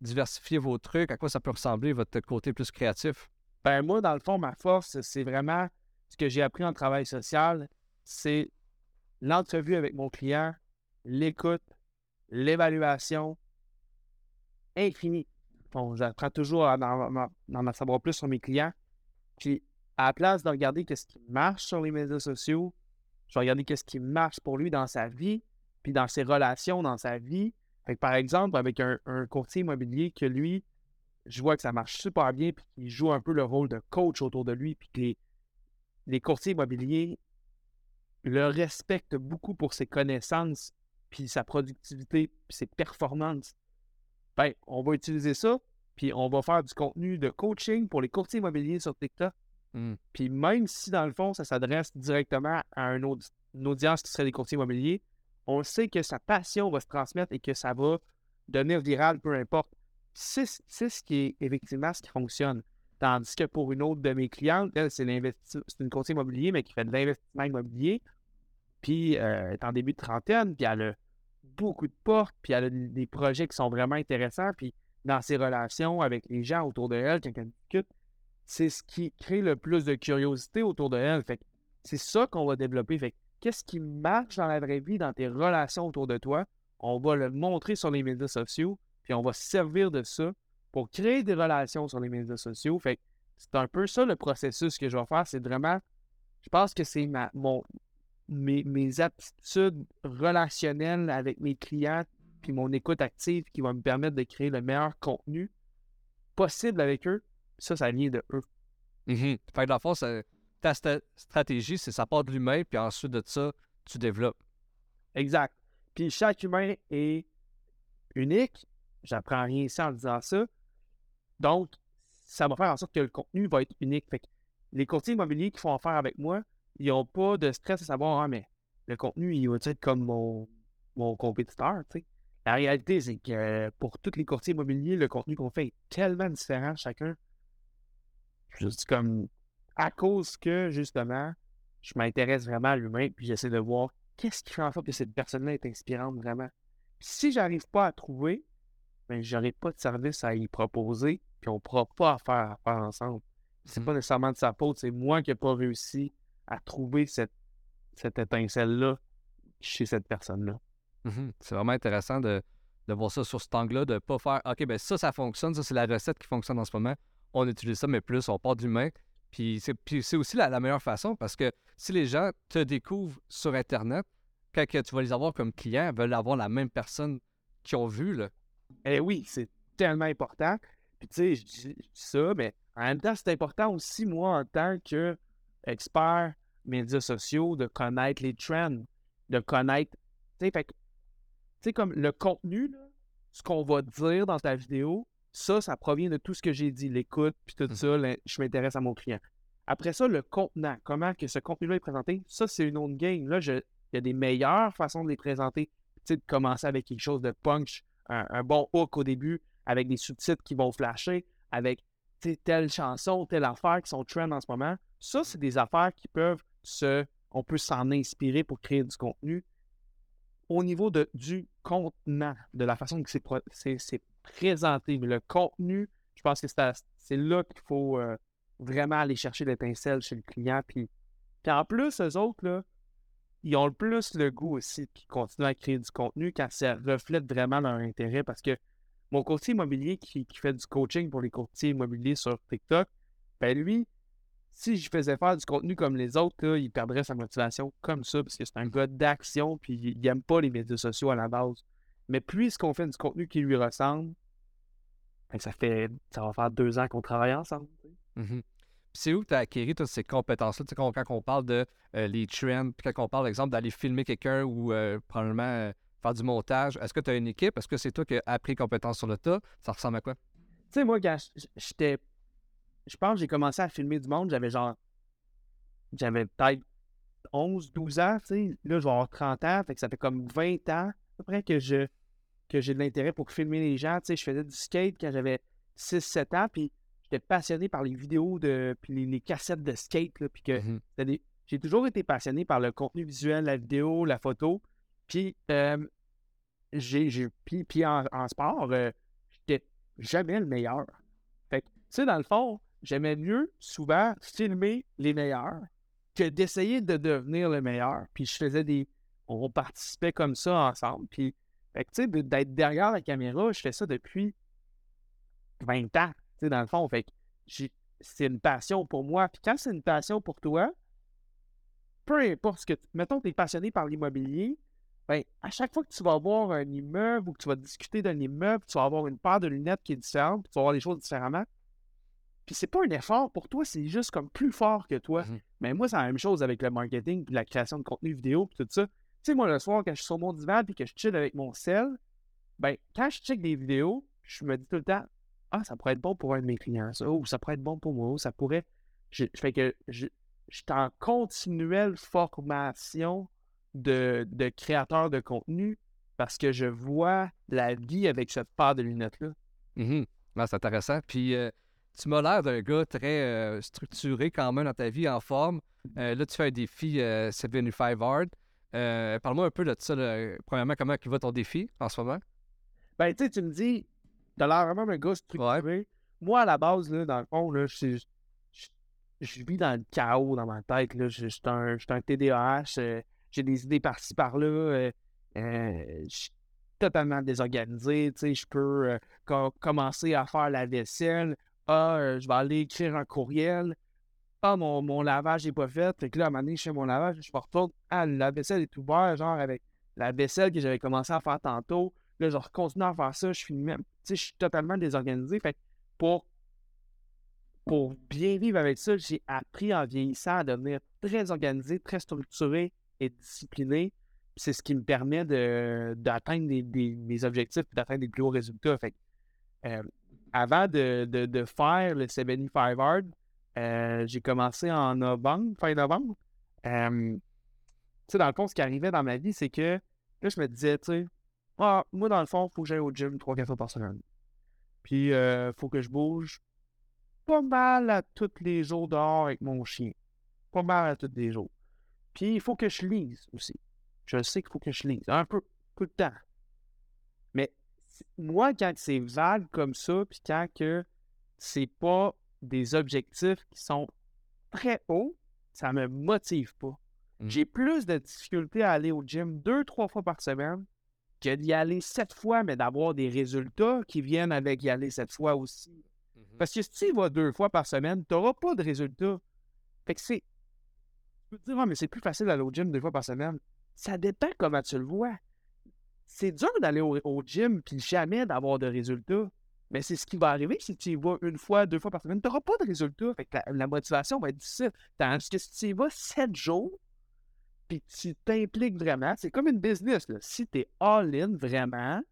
diversifier vos trucs? À quoi ça peut ressembler, votre côté plus créatif? Ben moi, dans le fond, ma force, c'est vraiment ce que j'ai appris en travail social, c'est l'entrevue avec mon client, l'écoute, l'évaluation, infinie. Bon, j'apprends toujours à en, savoir plus sur mes clients. À la place de regarder qu'est-ce qui marche sur les médias sociaux, je vais regarder qu'est-ce qui marche pour lui dans sa vie, puis dans ses relations dans sa vie. par exemple, avec un, courtier immobilier que lui, je vois que ça marche super bien, puis qu'il joue un peu le rôle de coach autour de lui, puis que les, courtiers immobiliers le respectent beaucoup pour ses connaissances puis sa productivité, puis ses performances, ben, on va utiliser ça, puis on va faire du contenu de coaching pour les courtiers immobiliers sur TikTok. Mmh. Puis même si, dans le fond, ça s'adresse directement à une audience qui serait des courtiers immobiliers, on sait que sa passion va se transmettre et que ça va devenir viral, peu importe. C'est ce qui est effectivement ce qui fonctionne. Tandis que pour une autre de mes clientes, elle, c'est une courtier immobilier, mais qui fait de l'investissement immobilier puis euh, elle est en début de trentaine, puis elle a beaucoup de portes, puis elle a des projets qui sont vraiment intéressants, puis dans ses relations avec les gens autour de elle, quand elle discute, c'est ce qui crée le plus de curiosité autour de elle. Fait c'est ça qu'on va développer. Fait qu'est-ce qui marche dans la vraie vie, dans tes relations autour de toi? On va le montrer sur les médias sociaux, puis on va se servir de ça pour créer des relations sur les médias sociaux. Fait c'est un peu ça le processus que je vais faire. C'est vraiment, je pense que c'est ma, mon, mes, aptitudes relationnelles avec mes clients, puis mon écoute active qui va me permettre de créer le meilleur contenu possible avec eux. Ça, ça vient de eux. Mmh fait que dans le fond, ta stratégie, c'est ça part de l'humain, puis ensuite de ça, tu développes. Exact. Puis chaque humain est unique. J'apprends rien ici en disant ça. Donc, ça va faire en sorte que le contenu va être unique. Fait que les courtiers immobiliers qui font affaire avec moi, ils n'ont pas de stress à savoir, ah, mais le contenu, il va être comme mon, mon compétiteur, tu sais. La réalité, c'est que pour tous les courtiers immobiliers, le contenu qu'on fait est tellement différent chacun. Juste comme à cause que, justement, je m'intéresse vraiment à l'humain, puis j'essaie de voir qu'est-ce qui fait en sorte que cette personne-là est inspirante vraiment. si j'arrive pas à trouver, ben j'aurai pas de service à y proposer, puis on pourra pas faire affaire ensemble. C'est mmh pas nécessairement de sa faute, c'est moi qui n'ai pas réussi à trouver cette, cette étincelle-là chez cette personne-là. Mmh c'est vraiment intéressant de, voir ça sur cet angle-là, de ne pas faire OK, ben ça, ça fonctionne, ça, c'est la recette qui fonctionne en ce moment. On utilise ça, mais plus, on part d'humain. Puis c'est aussi la, meilleure façon parce que si les gens te découvrent sur Internet, quand tu vas les avoir comme clients, veulent avoir la même personne qu'ils ont vu. Là. Eh oui, c'est tellement important. Puis tu sais, je dis ça, mais en même temps, c'est important aussi, moi, en tant qu'expert médias sociaux, de connaître les trends, de connaître. Tu sais, comme le contenu, ce qu'on va dire dans ta vidéo, ça, ça provient de tout ce que j'ai dit, l'écoute, puis tout mmh. ça, je m'intéresse à mon client. Après ça, le contenant, comment que ce contenu-là est présenté, ça, c'est une autre game. Là, il y a des meilleures façons de les présenter. Tu sais, de commencer avec quelque chose de punch, un, bon hook au début, avec des sous-titres qui vont flasher, avec telle chanson, telle affaire qui sont trend en ce moment. Ça, c'est des affaires qui peuvent se. On peut s'en inspirer pour créer du contenu. Au niveau de, du contenant, de la façon que c'est présenté, mais le contenu, je pense que c'est là qu'il faut euh, vraiment aller chercher l'étincelle chez le client. Puis, puis en plus, eux autres, là, ils ont le plus le goût aussi qui continuent à créer du contenu quand ça reflète vraiment leur intérêt. Parce que mon courtier immobilier qui, fait du coaching pour les courtiers immobiliers sur TikTok, ben lui, si je faisais faire du contenu comme les autres, il perdrait sa motivation comme ça, parce que c'est un gars d'action, puis il n'aime pas les médias sociaux à la base. Mais puisqu'on fait du contenu qui lui ressemble, ça fait ça va faire deux ans qu'on travaille ensemble. Mmh c'est où tu as acquis toutes ces compétences-là? Quand, quand, on parle de euh, les trends, puis quand on parle, par exemple, d'aller filmer quelqu'un ou euh, probablement euh, faire du montage, est-ce que tu as une équipe? Est-ce que c'est toi qui as appris compétences sur le tas? Ça ressemble à quoi? Tu sais, moi, quand j'étais. Je pense que j'ai commencé à filmer du monde, j'avais genre. J'avais peut-être 11, 12 ans, tu sais. Là, je vais avoir 30 ans, fait que ça fait comme 20 ans à peu près que je que j'ai de l'intérêt pour filmer les gens. Tu sais, je faisais du skate quand j'avais 6-7 ans, puis j'étais passionné par les vidéos de puis les, cassettes de skate là, puis que mmh j'ai toujours été passionné par le contenu visuel, la vidéo, la photo. Puis j'ai puis, puis en, sport, euh, j'étais jamais le meilleur. Fait que, tu sais, dans le fond, j'aimais mieux souvent filmer les meilleurs que d'essayer de devenir le meilleur. Puis je faisais des. On participait comme ça ensemble. Puis, fait que, tu sais, d'être derrière la caméra, je fais ça depuis 20 ans dans le fond, fait c'est une passion pour moi. Puis quand c'est une passion pour toi, peu importe ce que. Mettons que tu es passionné par l'immobilier, ben, à chaque fois que tu vas voir un immeuble ou que tu vas discuter d'un immeuble, tu vas avoir une paire de lunettes qui est différente, tu vas voir les choses différemment. Puis c'est pas un effort pour toi, c'est juste comme plus fort que toi. Mmh Mais moi, c'est la même chose avec le marketing, puis la création de contenu vidéo, puis tout ça. Tu sais, moi, le soir, quand je suis sur mon divan, puis que je chill avec mon sel, ben, quand je check des vidéos, je me dis tout le temps, ah, ça pourrait être bon pour un de mes clients, ça, ou ça pourrait être bon pour moi, ou ça pourrait. Je, fais que je, suis en continuelle formation de, de créateur de contenu parce que je vois la vie avec cette paire de lunettes-là. Mmh c'est intéressant. Puis euh, tu m'as l'air d'un gars très euh, structuré quand même dans ta vie, en forme. Euh, là, tu fais un défi 75 Hard. Parle-moi un peu de ça. Premièrement, comment va ton défi en ce moment? Ben, tu sais, tu me dis, T'as l'air vraiment un gars structuré. Moi, à la base, là, dans le fond, là, je, je, vis dans le chaos dans ma tête. Là. Je, suis un, un, TDAH. Euh, j'ai des idées par-ci, par-là. Euh, euh, je suis totalement désorganisé. Je peux commencer à faire la vaisselle. Ah, je vais aller écrire un courriel. Ah, mon, mon lavage n'est pas fait. Fait que là, à un moment donné, je fais mon lavage. Je me retourne. Ah, la vaisselle est ouverte, genre avec la vaisselle que j'avais commencé à faire tantôt. Là, je continue à faire ça, je finis même. Tu sais, je suis totalement désorganisé. Fait pour, pour bien vivre avec ça, j'ai appris en vieillissant à devenir très organisé, très structuré et discipliné. C'est ce qui me permet d'atteindre mes objectifs et d'atteindre des plus hauts résultats. Fait euh, avant de, faire le 75 Hard, euh, j'ai commencé en novembre, fin novembre. Tu sais, dans le fond, ce qui arrivait dans ma vie, c'est que là, je me disais, tu sais, ah, moi, dans le fond, il faut que j'aille au gym 3-4 fois par semaine. Puis, il euh, faut que je bouge pas mal à tous les jours dehors avec mon chien. Pas mal à tous les jours. Puis, il faut que je lise aussi. Je sais qu'il faut que je lise. Un peu, tout le temps. Mais moi, quand c'est vague comme ça, puis quand que c'est pas des objectifs qui sont très hauts, ça me motive pas. Mmh. J'ai plus de difficultés à aller au gym deux, trois fois par semaine que d'y aller sept fois, mais d'avoir des résultats qui viennent avec y aller sept fois aussi. Mmh Parce que si tu y vas deux fois par semaine, tu n'auras pas de résultats. Fait que c'est. Tu peux te dire, ah, mais c'est plus facile d'aller au gym deux fois par semaine. Ça dépend comment tu le vois. C'est dur d'aller au, gym puis jamais d'avoir de résultats. Mais c'est ce qui va arriver si tu y vas une fois, deux fois par semaine. Tu n'auras pas de résultats. Fait que la, la, motivation va être difficile. Tandis que si tu y vas sept jours, puis tu t'impliques vraiment, c'est comme une business. Là. Si tu es all-in vraiment,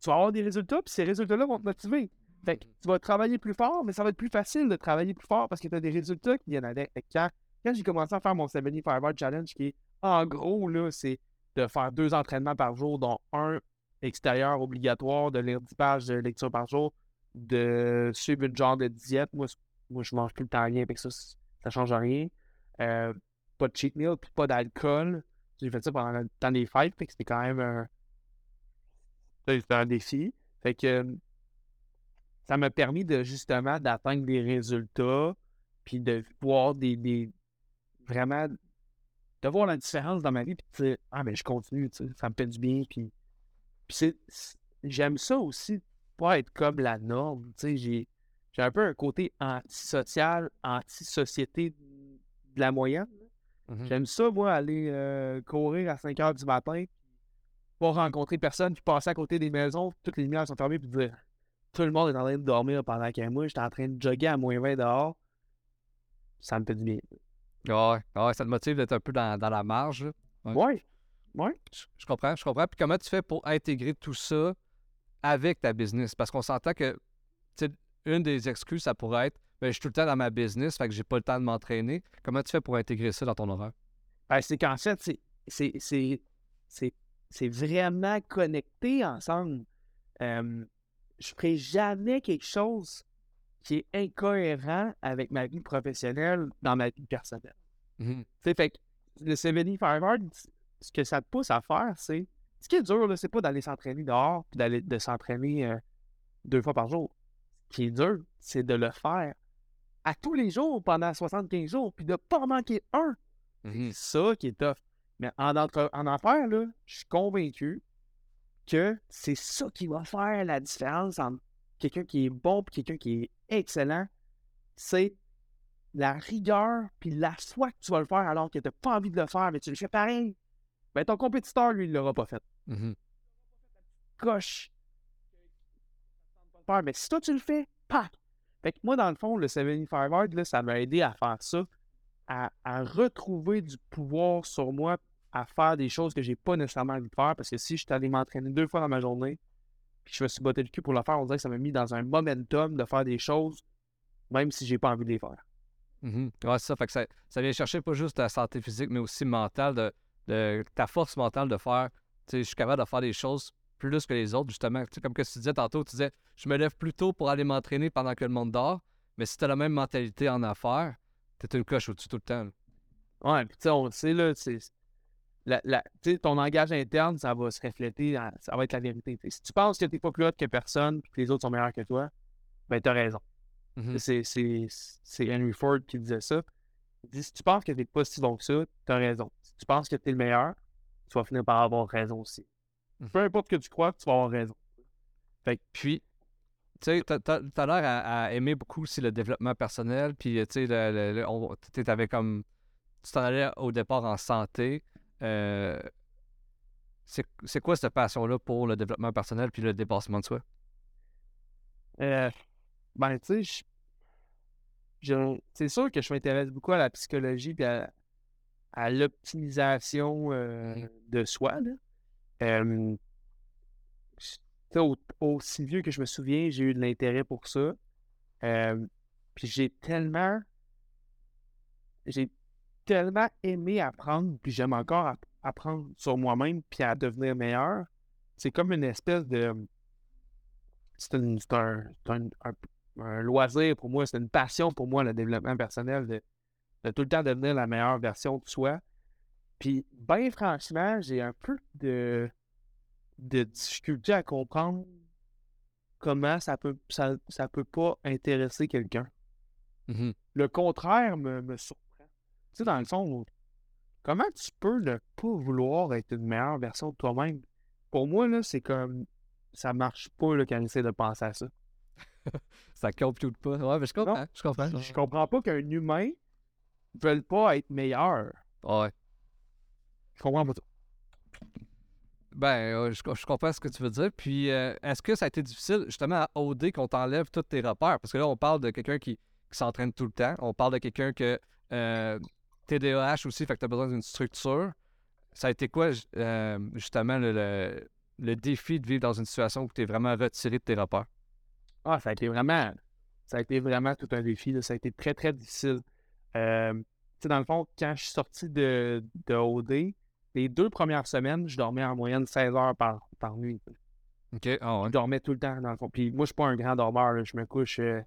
tu vas avoir des résultats, puis ces résultats-là vont te motiver. Fait que tu vas travailler plus fort, mais ça va être plus facile de travailler plus fort parce que tu as des résultats qui viennent avec. Quand, quand j'ai commencé à faire mon 75 Hour Challenge, qui est en gros, là, c'est de faire deux entraînements par jour, dont un extérieur obligatoire, de lire 10 pages de lecture par jour, de suivre une genre de diète. Moi, moi je mange tout le temps rien, que ça, ça change rien. Euh, pas de cheat meal, puis pas d'alcool. J'ai fait ça pendant le temps des fêtes, fait c'était quand même un, un défi. Fait que ça m'a permis de justement d'atteindre des résultats, puis de voir des, des- vraiment de voir la différence dans ma vie, puis de ah mais je continue, tu ça me fait du bien, puis puis j'aime ça aussi pas être comme la norme, j'ai j'ai un peu un côté antisocial, anti-société de la moyenne. Mhm. J'aime ça, moi, aller euh, courir à 5 heures du matin, pas rencontrer personne, puis passer à côté des maisons, toutes les lumières sont fermées, puis dire tout le monde est en train de dormir pendant que moi, j'étais en train de jogger à moins 20 dehors. Ça me fait du bien. Ouais, ouais, ça te motive d'être un peu dans, dans la marge. là. Ouais. Ouais. Ouais. Je, je comprends, je comprends. Puis comment tu fais pour intégrer tout ça avec ta business? Parce qu'on s'entend que, tu sais, une des excuses, ça pourrait être, ben, je suis tout le temps dans ma business, fait que j'ai pas le temps de m'entraîner. Comment tu fais pour intégrer ça dans ton horaire? Ben, c'est qu'en fait, c'est- c'est- c'est c'est- c'est vraiment connecté ensemble. Euh, je ferai jamais quelque chose qui est incohérent avec ma vie professionnelle dans ma vie personnelle. Tu sais, fait que le 75 Hard, ce que ça te pousse à faire, c'est. Ce qui est dur, là, c'est pas d'aller s'entraîner dehors puis d'aller de s'entraîner euh, deux fois par jour. Ce qui est dur, c'est de le faire à tous les jours pendant 75 jours puis de pas en manquer un. C'est ça qui est tough. Mais en, entre- en affaires, là, je suis convaincu que c'est ça qui va faire la différence entre quelqu'un qui est bon et quelqu'un qui est excellent. C'est la rigueur puis la foi que tu vas le faire alors que tu n'as pas envie de le faire, mais tu le fais pareil. Ben, ton compétiteur, lui, il l'aura pas fait. Mhm. Coche. Mais si toi, tu le fais, pac! Fait que moi, dans le fond, le 75 Hard, là, ça m'a aidé à faire ça, à, à retrouver du pouvoir sur moi, à faire des choses que j'ai pas nécessairement envie de faire. Parce que si je suis allé m'entraîner deux fois dans ma journée, puis je me suis botté le cul pour le faire, on dirait que ça m'a mis dans un momentum de faire des choses, même si j'ai pas envie de les faire. Mhm. Ouais, c'est ça. Fait que ça, ça vient chercher pas juste ta santé physique, mais aussi mentale, de, de ta force mentale de faire. Tu sais, je suis capable de faire des choses plus que les autres, justement. Tu sais, comme que tu disais tantôt, tu disais, je me lève plus tôt pour aller m'entraîner pendant que le monde dort. Mais si tu as la même mentalité en affaires, tu une coche au-dessus tout le temps. là. Ouais, puis tu sais, on le sait, là, c'est. La, la- tu sais, ton langage interne, ça va se refléter, ça va être la vérité. tu. Si tu penses que t'es pas plus hot que personne, puis que les autres sont meilleurs que toi, ben t'as raison. Mhm. C'est, Henry Ford qui disait ça. Il dit si tu penses que t'es pas si bon que ça, t'as raison. Tu penses que t'es le meilleur, tu vas finir par avoir raison aussi. Mhm. Peu importe que tu crois, tu vas avoir raison. Puis, tu sais, t'as l'air à, à aimer beaucoup aussi le développement personnel. Puis, tu sais, tu t'avais comme. Tu t'en allais au départ en santé. Euh, c'est quoi cette passion-là pour le développement personnel puis le dépassement de soi? Euh, ben, tu sais, c'est sûr que je m'intéresse beaucoup à la psychologie et à, à l'optimisation euh, Mhm. de soi. Là. Euh, au- aussi vieux que je me souviens, j'ai eu de l'intérêt pour ça. Euh, puis j'ai tellement, j'ai tellement aimé apprendre, puis j'aime encore app- apprendre sur moi-même, puis à devenir meilleur. C'est comme une espèce de, un, c'est un- un- un loisir pour moi, c'est une passion pour moi, le développement personnel, de, de tout le temps devenir la meilleure version de soi. Puis, ben franchement, j'ai un peu de, de difficulté à comprendre comment ça peut, ça, ça peut pas intéresser quelqu'un. Mhm. Le contraire me, me surprend. Tu sais, dans le fond, comment tu peux ne pas vouloir être une meilleure version de toi-même? Pour moi, là, c'est comme ça marche pas là, quand on essaie de penser à ça. Ça compute pas. Ouais, mais je comprends. Je comprends. Je comprends pas qu'un humain ne veuille pas être meilleur. Ouais. Je comprends pas ça. Ben, euh, je, co- je comprends ce que tu veux dire. Puis, euh, est-ce que ça a été difficile, justement, à OD qu'on t'enlève tous tes repères? Parce que là, on parle de quelqu'un qui, qui s'entraîne tout le temps. On parle de quelqu'un que euh, TDAH aussi, fait que tu as besoin d'une structure. Ça a été quoi, euh, justement, le, le- le défi de vivre dans une situation où tu es vraiment retiré de tes repères? Ah, ça a été vraiment. Ça a été vraiment tout un défi. là. Ça a été très, très difficile. Euh, tu sais, dans le fond, quand je suis sorti de, de OD, les deux premières semaines, je dormais en moyenne 16 heures par, par nuit. OK. Ah ouais. Je dormais tout le temps, dans le fond. Puis moi, je suis pas un grand dormeur. là. Je me couche euh,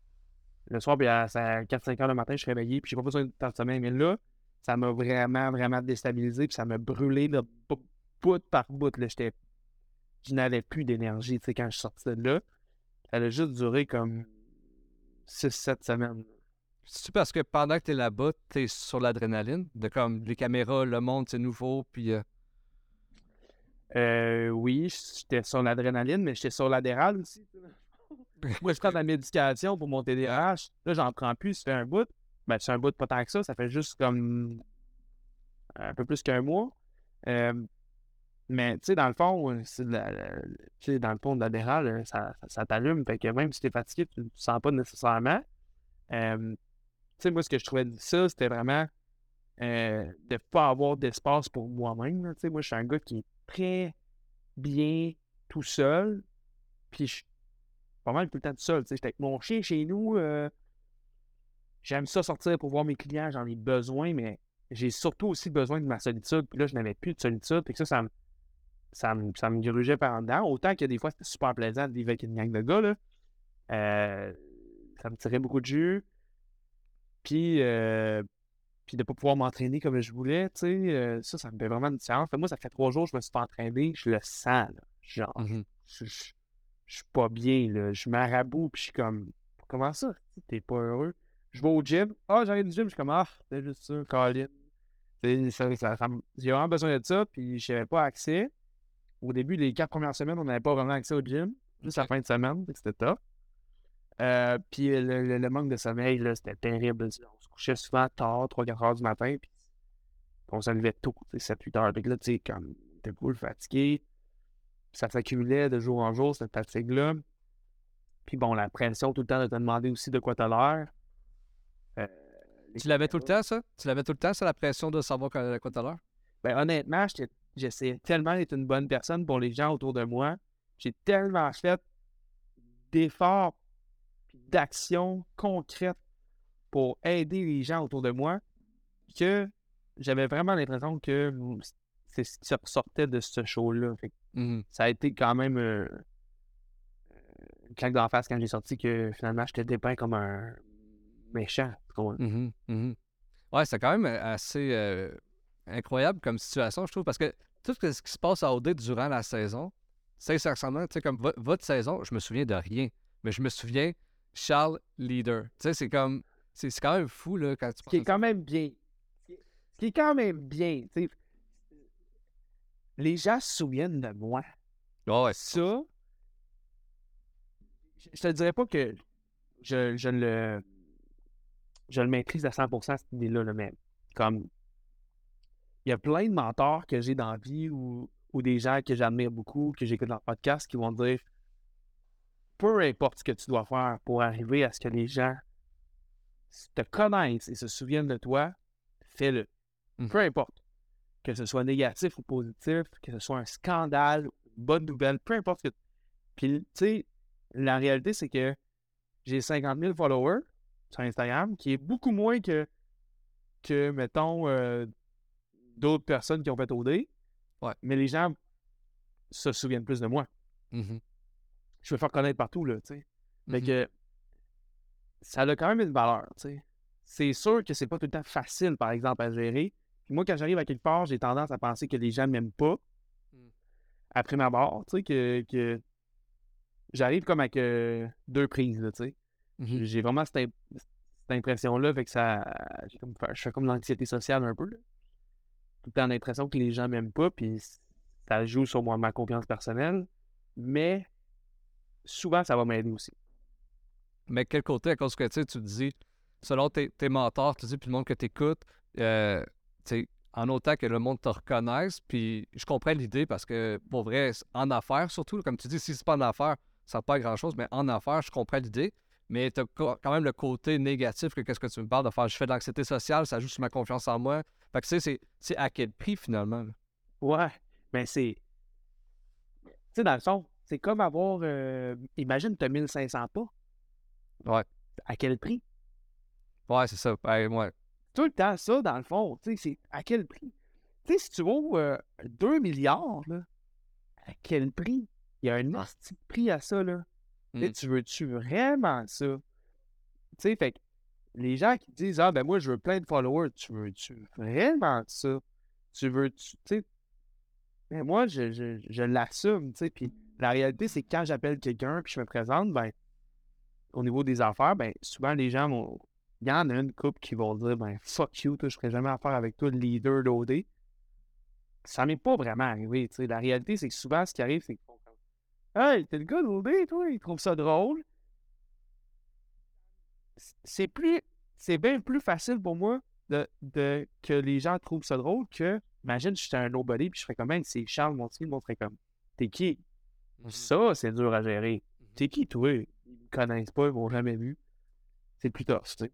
le soir, puis à, 4-5 heures le matin, je suis réveillé, puis j'ai pas besoin de temps de sommeil. Mais là, ça m'a vraiment, vraiment déstabilisé, puis ça m'a brûlé de bout- par bout. Là. J'étais... Je n'avais plus d'énergie, tu sais, quand je suis sorti de là. Ça a juste duré comme 6-7 semaines. C'est parce que pendant que t'es là-bas, t'es sur l'adrénaline, de comme les caméras, le monde, c'est nouveau, puis euh, Euh, oui, j'étais sur l'adrénaline, mais j'étais sur l'adéral aussi. tu. Moi, je prends de la médication pour mon TDAH. Là, j'en prends plus, ça fait un bout. Ben, c'est un bout pas tant que ça. Ça fait juste comme un peu plus qu'un mois. Euh, mais, tu sais, dans le fond, euh, c'est de la- la- tu sais, dans le fond de l'adéral, ça, ça, ça t'allume. Fait que même si t'es fatigué, tu ne le sens pas nécessairement. Euh, tu moi, ce que je trouvais difficile, c'était vraiment euh, de ne pas avoir d'espace pour moi-même. Tu sais, moi, je suis un gars qui est très bien tout seul. Puis je suis pas mal tout le temps tout seul. tu sais. J'étais avec mon chien chez nous. euh, J'aime ça sortir pour voir mes clients, j'en ai besoin, mais j'ai surtout aussi besoin de ma solitude. Puis là, je n'avais plus de solitude. Puis ça, ça me, ça me, ça grugeait dedans. Autant que des fois, c'était super plaisant de vivre avec une gang de gars. Là. Euh, ça me tirait beaucoup de jus. Puis, euh, puis de ne pas pouvoir m'entraîner comme je voulais, tu sais, euh, ça, ça me fait vraiment une différence. Fait moi, ça fait trois jours que je me suis pas entraîné, je le sens, là. Genre, mhm. je, je, je suis pas bien, là. Je m'araboue, puis je suis comme, comment ça? T'es pas heureux? Je vais au gym. Ah, j'arrive du gym, je suis comme, ah, c'est juste ça, Colin. J'ai vraiment besoin de ça, puis je n'avais pas accès. Au début, les quatre premières semaines, on n'avait pas vraiment accès au gym. Juste à la fin de semaine, c'était top. Euh, puis le, le- le manque de sommeil, là, c'était terrible. On se couchait souvent tard, 3-4 heures du matin, puis on se levait tôt, 7-8 heures. Que là, tu sais, comme, t'es cool, fatigué. Ça s'accumulait de jour en jour, cette fatigue-là. Puis bon, la pression tout le temps de te demander aussi de quoi t'as l'air. Euh, Tu l'avais tout le temps, ça? Tu l'avais tout le temps, ça, la pression de savoir quoi, quoi t'as l'heure? Ben, honnêtement, j'essayais tellement d'être une bonne personne pour les gens autour de moi. J'ai tellement fait d'efforts puis d'actions concrètes pour aider les gens autour de moi que j'avais vraiment l'impression que mm, c'est ce qui ressortait de ce show-là. Mhm. ça a été quand même euh, une claque d'en face quand j'ai sorti que finalement j'étais dépeint comme un méchant. Mhm, mhm. Ouais, c'est quand même euh, assez euh, incroyable comme situation, je trouve, parce que tout ce qui se passe à OD durant la saison, sincèrement, tu sais, comme vo- votre saison, je me souviens de rien, mais je me souviens Charles leader. Tu sais, c'est comme, c'est quand même fou, là, quand tu Ce qui est quand même bien. Ce qui est quand même bien. tu sais. Les gens se souviennent de moi. Ouais, ouais. Ça, je je te dirais pas que je, je le je le maîtrise à 100% cette idée-là, là, mais comme il y a plein de mentors que j'ai dans la vie ou, ou des gens que j'admire beaucoup, que j'écoute dans le podcast, qui vont dire peu importe ce que tu dois faire pour arriver à ce que les gens te connaissent et se souviennent de toi, fais-le. Mhm. Peu importe. Que ce soit négatif ou positif, que ce soit un scandale, une bonne nouvelle, peu importe que. Puis, tu sais, la réalité, c'est que j'ai 50 000 followers sur Instagram, qui est beaucoup moins que, que mettons, euh, d'autres personnes qui ont fait OD. Ouais. Mais les gens se souviennent plus de moi. Mhm, Je veux faire connaître partout, là, tu sais. Fait mhm. que ça a quand même une valeur, tu sais. C'est sûr que c'est pas tout le temps facile, par exemple, à gérer. Puis moi, quand j'arrive à quelque part, j'ai tendance à penser que les gens m'aiment pas. Mm. Après ma barre, tu sais, que, que j'arrive comme avec euh, deux prises, tu sais. Mhm. J'ai vraiment cette, im- cette impression-là, fait que ça. comme, je fais comme l'anxiété sociale un peu, là. Tout le temps l'impression que les gens m'aiment pas, puis ça joue sur moi, ma confiance personnelle. Mais souvent, ça va m'aider aussi. Mais quel côté, à cause que tu te dis, selon tes, tes mentors, tu dis, puis le monde que tu écoutes, en autant que le monde te reconnaisse, puis je comprends l'idée parce que, pour vrai, en affaires surtout, comme tu dis, si c'est pas en affaires, ça ne pas grand-chose, mais en affaires, je comprends l'idée. Mais tu as quand même le côté négatif que qu'est-ce que tu me parles de faire. Je fais de l'anxiété sociale, ça joue sur ma confiance en moi. Fait que tu sais, c'est- à quel prix finalement? Ouais, mais c'est. Tu sais, dans le fond, c'est comme avoir. euh, Imagine, tu as 1500 pas. Ouais. À quel prix? Ouais, c'est ça. Ben, ouais. Tout le temps, ça, dans le fond, tu sais, c'est à quel prix? Tu sais, si tu vaux euh, 2 milliards, là, à quel prix? Il y a un hostie de prix à ça, là. Mm. Tu veux-tu vraiment ça? Tu sais, fait que les gens qui disent Ah, ben moi, je veux plein de followers, tu veux-tu vraiment ça? Tu veux-tu, tu sais, ben moi, je, je, je l'assume, tu sais, puis la réalité, c'est que quand j'appelle quelqu'un puis je me présente, ben, au niveau des affaires, ben, souvent les gens vont. Il y en a une couple qui vont dire, ben, fuck you, toi, je ferai jamais affaire avec toi, le leader d'OD. Ça m'est pas vraiment arrivé. La réalité, c'est que souvent, ce qui arrive, c'est qu'ils Hey, t'es le gars d'OD, toi, ils trouvent ça drôle. C'est plus. C'est bien plus facile pour moi de, que les gens trouvent ça drôle que, imagine, j'étais un nobody, puis je ferais comme, c'est Charles Montier, le monde ferait comme, t'es qui? Mhm. Ça, c'est dur à gérer. T'es qui, toi? Ils me connaissent pas, ils m'ont jamais vu. C'est plus tough, tu sais.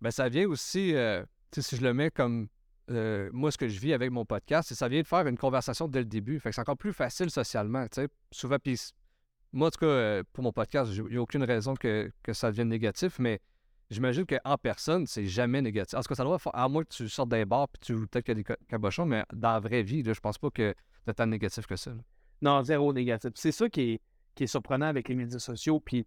Ben, ça vient aussi, euh, si je le mets comme euh, moi, ce que je vis avec mon podcast, c'est ça vient de faire une conversation dès le début. Fait que c'est encore plus facile socialement, tu sais. Souvent, puis moi, en tout cas, euh, pour mon podcast, il n'y a aucune raison que, que ça devienne négatif, mais j'imagine qu'en personne, c'est jamais négatif. En tout cas, ça doit faire, à moins que tu sortes d'un bar puis tu peut-être qu'il y a des ca- cabochons, mais dans la vraie vie, là, je pense pas que c'est tant négatif que ça. là. Non, zéro négatif. C'est ça qui est, qui est surprenant avec les médias sociaux. Puis,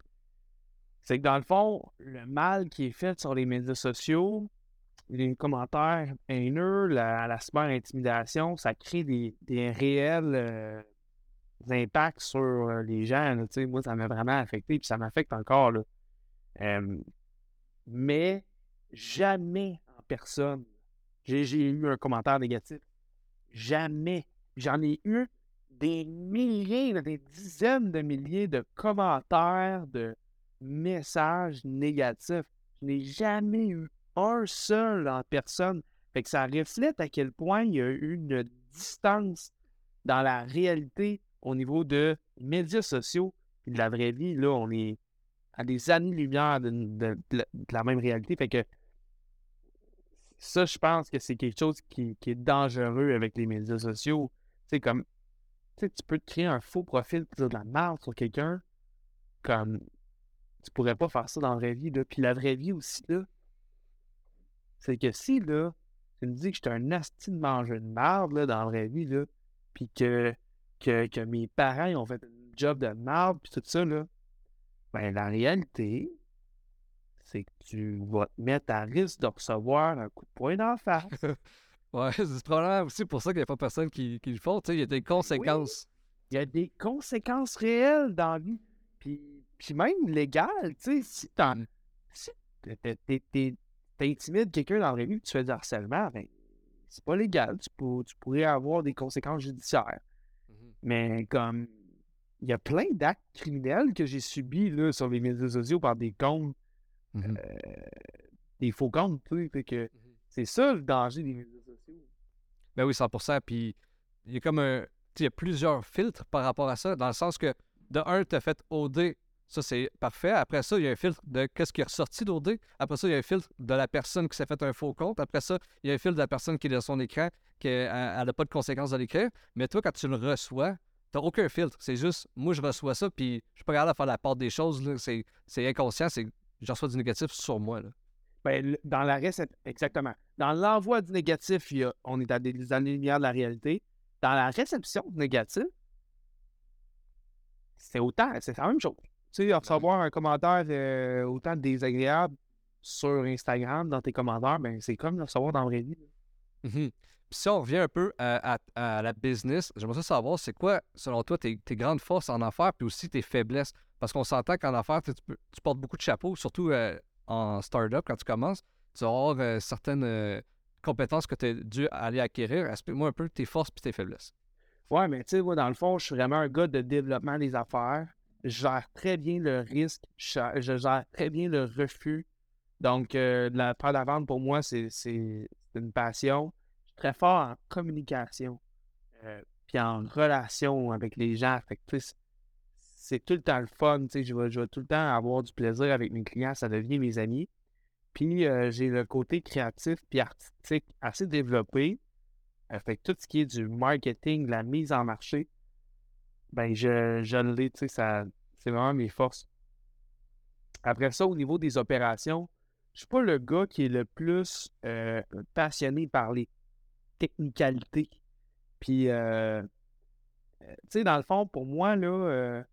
c'est que dans le fond, le mal qui est fait sur les médias sociaux, les commentaires haineux, la, la super intimidation, ça crée des, des réels euh, impacts sur euh, les gens. moi, ça m'a vraiment affecté, puis ça m'affecte encore. Là. Mais jamais en personne, j'ai eu un commentaire négatif. Jamais. J'en ai eu des milliers, des dizaines de milliers de commentaires, de messages négatifs. Je n'ai jamais eu un seul en personne. Fait que ça reflète à quel point il y a eu une distance dans la réalité au niveau de médias sociaux et de la vraie vie. Là, on est à des années-lumière de, la- même réalité. Fait que ça, je pense que c'est quelque chose qui, qui est dangereux avec les médias sociaux. Sais, comme, tu tu peux te créer un faux profil pour dire de la merde sur quelqu'un, comme, tu pourrais pas faire ça dans la vraie vie, là. Puis la vraie vie aussi, là, c'est que si, là, tu me dis que j'étais un asti de manger de merde, là, dans la vraie vie, là, puis que, que, que mes parents, ont fait un job de merde, puis tout ça, là, ben, la réalité, c'est que tu vas te mettre à risque de recevoir un coup de poing d'en. Ouais, c'est probablement aussi pour ça qu'il n'y a pas personne qui, qui le font. Tu sais, il y a des conséquences. Il y a des conséquences réelles dans la vie. Puis, puis même légales, tu sais, si t'en- si t'intimides quelqu'un dans la et tu fais du harcèlement, ben, c'est pas légal. Tu, pour- tu pourrais avoir des conséquences judiciaires. Mhm. Mais comme il y a plein d'actes criminels que j'ai subis là, sur les médias sociaux par des comptes, Mhm. des faux comptes, tu sais. Que Mhm. c'est ça le danger des médias. Ben oui, 100%. Puis il y a comme un. Il y a plusieurs filtres par rapport à ça, dans le sens que, de un, tu as fait OD, ça c'est parfait. Après ça, il y a un filtre de qu'est-ce qui est ressorti d'OD. Après ça, il y a un filtre de la personne qui s'est fait un faux compte. Après ça, il y a un filtre de la personne qui est dans son écran, qu'elle n'a pas de conséquences de l'écrire. Mais toi, quand tu le reçois, tu n'as aucun filtre. C'est juste, moi, je reçois ça, puis je suis pas capable faire la part des choses. C'est c'est inconscient, c'est je reçois du négatif sur moi. Ben, dans la réception, exactement. Dans l'envoi du négatif, il y a- on est à des années-lumière de la réalité. Dans la réception du négatif, c'est autant, c'est la même chose. Tu sais, recevoir un commentaire euh, autant désagréable sur Instagram, dans tes commentaires, ben, c'est comme le recevoir dans la vraie vie. Mhm. Puis si on revient un peu à, à- à la business, j'aimerais savoir, c'est quoi, selon toi, tes, tes grandes forces en affaires, puis aussi tes faiblesses? Parce qu'on s'entend qu'en affaires, tu portes beaucoup de chapeaux, surtout euh, en startup, quand tu commences. Tu vas avoir euh, certaines euh, compétences que tu as dû aller acquérir. Explique-moi un peu tes forces et tes faiblesses? Ouais, mais tu sais, moi, dans le fond, je suis vraiment un gars de développement des affaires. Je gère très bien le risque. Je gère, très bien le refus. Donc, euh, la faire de la vente, pour moi, c'est une passion. Je suis très fort en communication. puis en relation avec les gens. Fait que, c'est tout le temps le fun. Je vais, je vais tout le temps avoir du plaisir avec mes clients. Ça devient mes amis. Puis, euh, j'ai le côté créatif puis artistique assez développé. Fait que tout ce qui est du marketing, de la mise en marché, ben je, l'ai, tu sais, c'est vraiment mes forces. Après ça, au niveau des opérations, je suis pas le gars qui est le plus euh, passionné par les technicalités. Puis, euh, tu sais, dans le fond, pour moi, là,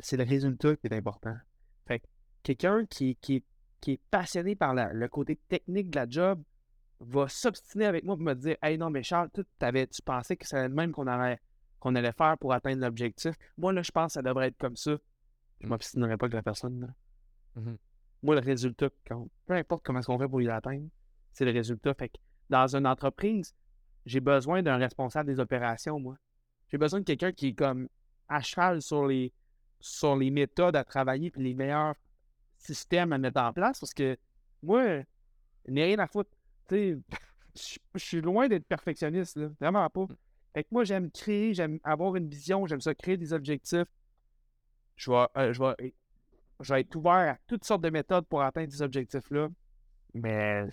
c'est le résultat qui est important. Fait que quelqu'un qui, qui, est- qui est passionné par la- le côté technique de la job va s'obstiner avec moi pour me dire Hey, non, mais Charles, tu, t'avais- tu pensais que c'était le même qu'on allait, qu'on allait faire pour atteindre l'objectif. Moi, là, je pense que ça devrait être comme ça. Je Mm. m'obstinerai pas avec la personne. là. Mhm. Moi, le résultat. Peu importe comment est-ce qu'on fait pour y atteindre, c'est le résultat. Fait que dans une entreprise, j'ai besoin d'un responsable des opérations, moi. J'ai besoin de quelqu'un qui est comme à cheval sur les, sur les méthodes à travailler puis les meilleurs systèmes à mettre en place parce que moi, il n'y a rien à foutre. Je je suis loin d'être perfectionniste, là. Vraiment pas. Fait que moi, j'aime créer, j'aime avoir une vision, j'aime ça créer des objectifs. Je vais, euh, je vais, je vais être ouvert à toutes sortes de méthodes pour atteindre ces objectifs-là. Mais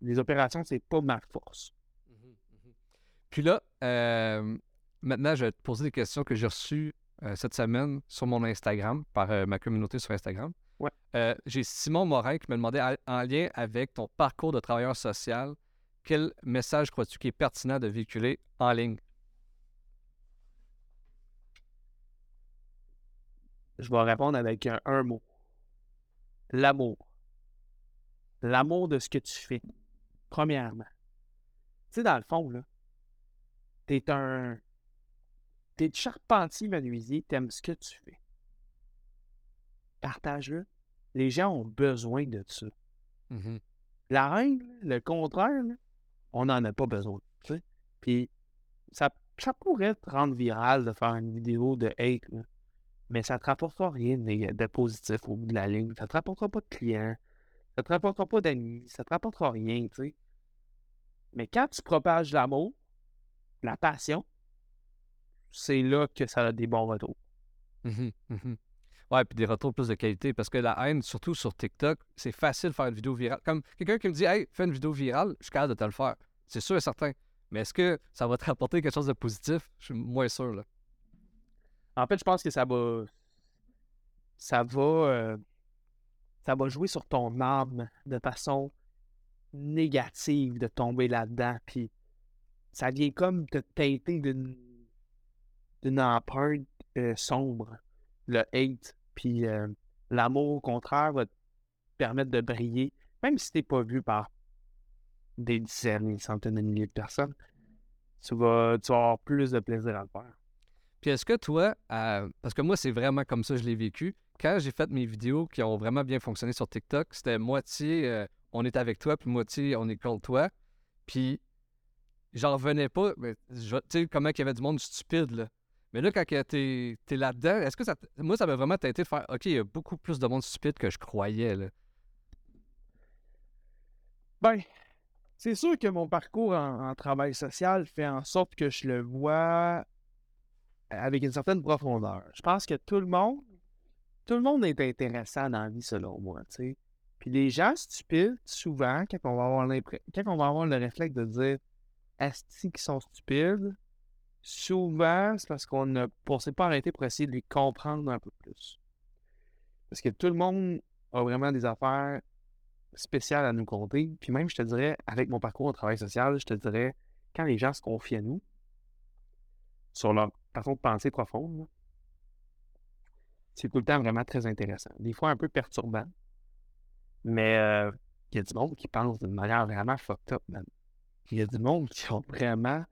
les opérations, c'est pas ma force. Puis là, euh, maintenant, je vais te poser des questions que j'ai reçues euh, cette semaine sur mon Instagram, par ma communauté sur Instagram. Ouais. Euh, j'ai Simon Morin qui me demandait, en- en lien avec ton parcours de travailleur social, quel message crois-tu qui est pertinent de véhiculer en ligne? Je vais répondre avec un, un mot. L'amour. L'amour de ce que tu fais. Premièrement. Tu sais, dans le fond, là, t'es un. T'es charpentier menuisier, t'aimes ce que tu fais. Partage-le. Les gens ont besoin de ça. La règle, le contraire, là, on n'en a pas besoin. Puis ça, ça pourrait te rendre viral de faire une vidéo de hate, là, mais ça te rapportera rien de, positif au bout de la ligne. Ça te rapportera pas de clients, ça te rapportera pas d'amis, ça te rapportera rien. Mais quand tu propages l'amour, la passion, c'est là que ça a des bons retours. Mhm, mhm. Ouais, puis des retours plus de qualité. Parce que la haine, surtout sur TikTok, c'est facile de faire une vidéo virale. Comme quelqu'un qui me dit Hey, fais une vidéo virale, je suis capable de te le faire. C'est sûr et certain. Mais est-ce que ça va te rapporter quelque chose de positif? Je suis moins sûr. Là. En fait, je pense que ça va. Ça va. euh, ça va jouer sur ton âme de façon négative de tomber là-dedans. Puis ça vient comme te teinter d'une d'une empreinte euh, sombre. Le hate. Puis euh, l'amour, au contraire, va te permettre de briller. Même si t'es pas vu par des dizaines, des centaines de milliers de personnes, tu vas, tu vas avoir plus de plaisir à le faire. Puis est-ce que toi, euh, parce que moi, c'est vraiment comme ça que je l'ai vécu, quand j'ai fait mes vidéos qui ont vraiment bien fonctionné sur TikTok, c'était moitié euh, on est avec toi, puis moitié on est contre toi. Puis j'en revenais pas. Tu sais, comment il y avait du monde stupide, là. Mais là, quand t'es es, là-dedans, est-ce que ça. Moi, ça m'a vraiment tenté de faire OK, il y a beaucoup plus de monde stupide que je croyais, là. Ben, c'est sûr que mon parcours en, travail social fait en sorte que je le vois avec une certaine profondeur. Je pense que tout le monde, tout le monde est intéressant dans la vie, selon moi, tu sais. Puis les gens stupides, souvent, quand on va avoir quand on va avoir le réflexe de dire Asti qui sont stupides, souvent, c'est parce qu'on ne s'est pas arrêté pour essayer de les comprendre un peu plus. Parce que tout le monde a vraiment des affaires spéciales à nous compter. Puis même, je te dirais, avec mon parcours au travail social, je te dirais, quand les gens se confient à nous, sur leur façon de penser profonde, c'est tout le temps vraiment très intéressant. Des fois un peu perturbant. Mais euh, il y a du monde qui pense d'une manière vraiment fucked up, man. Il y a du monde qui ont vraiment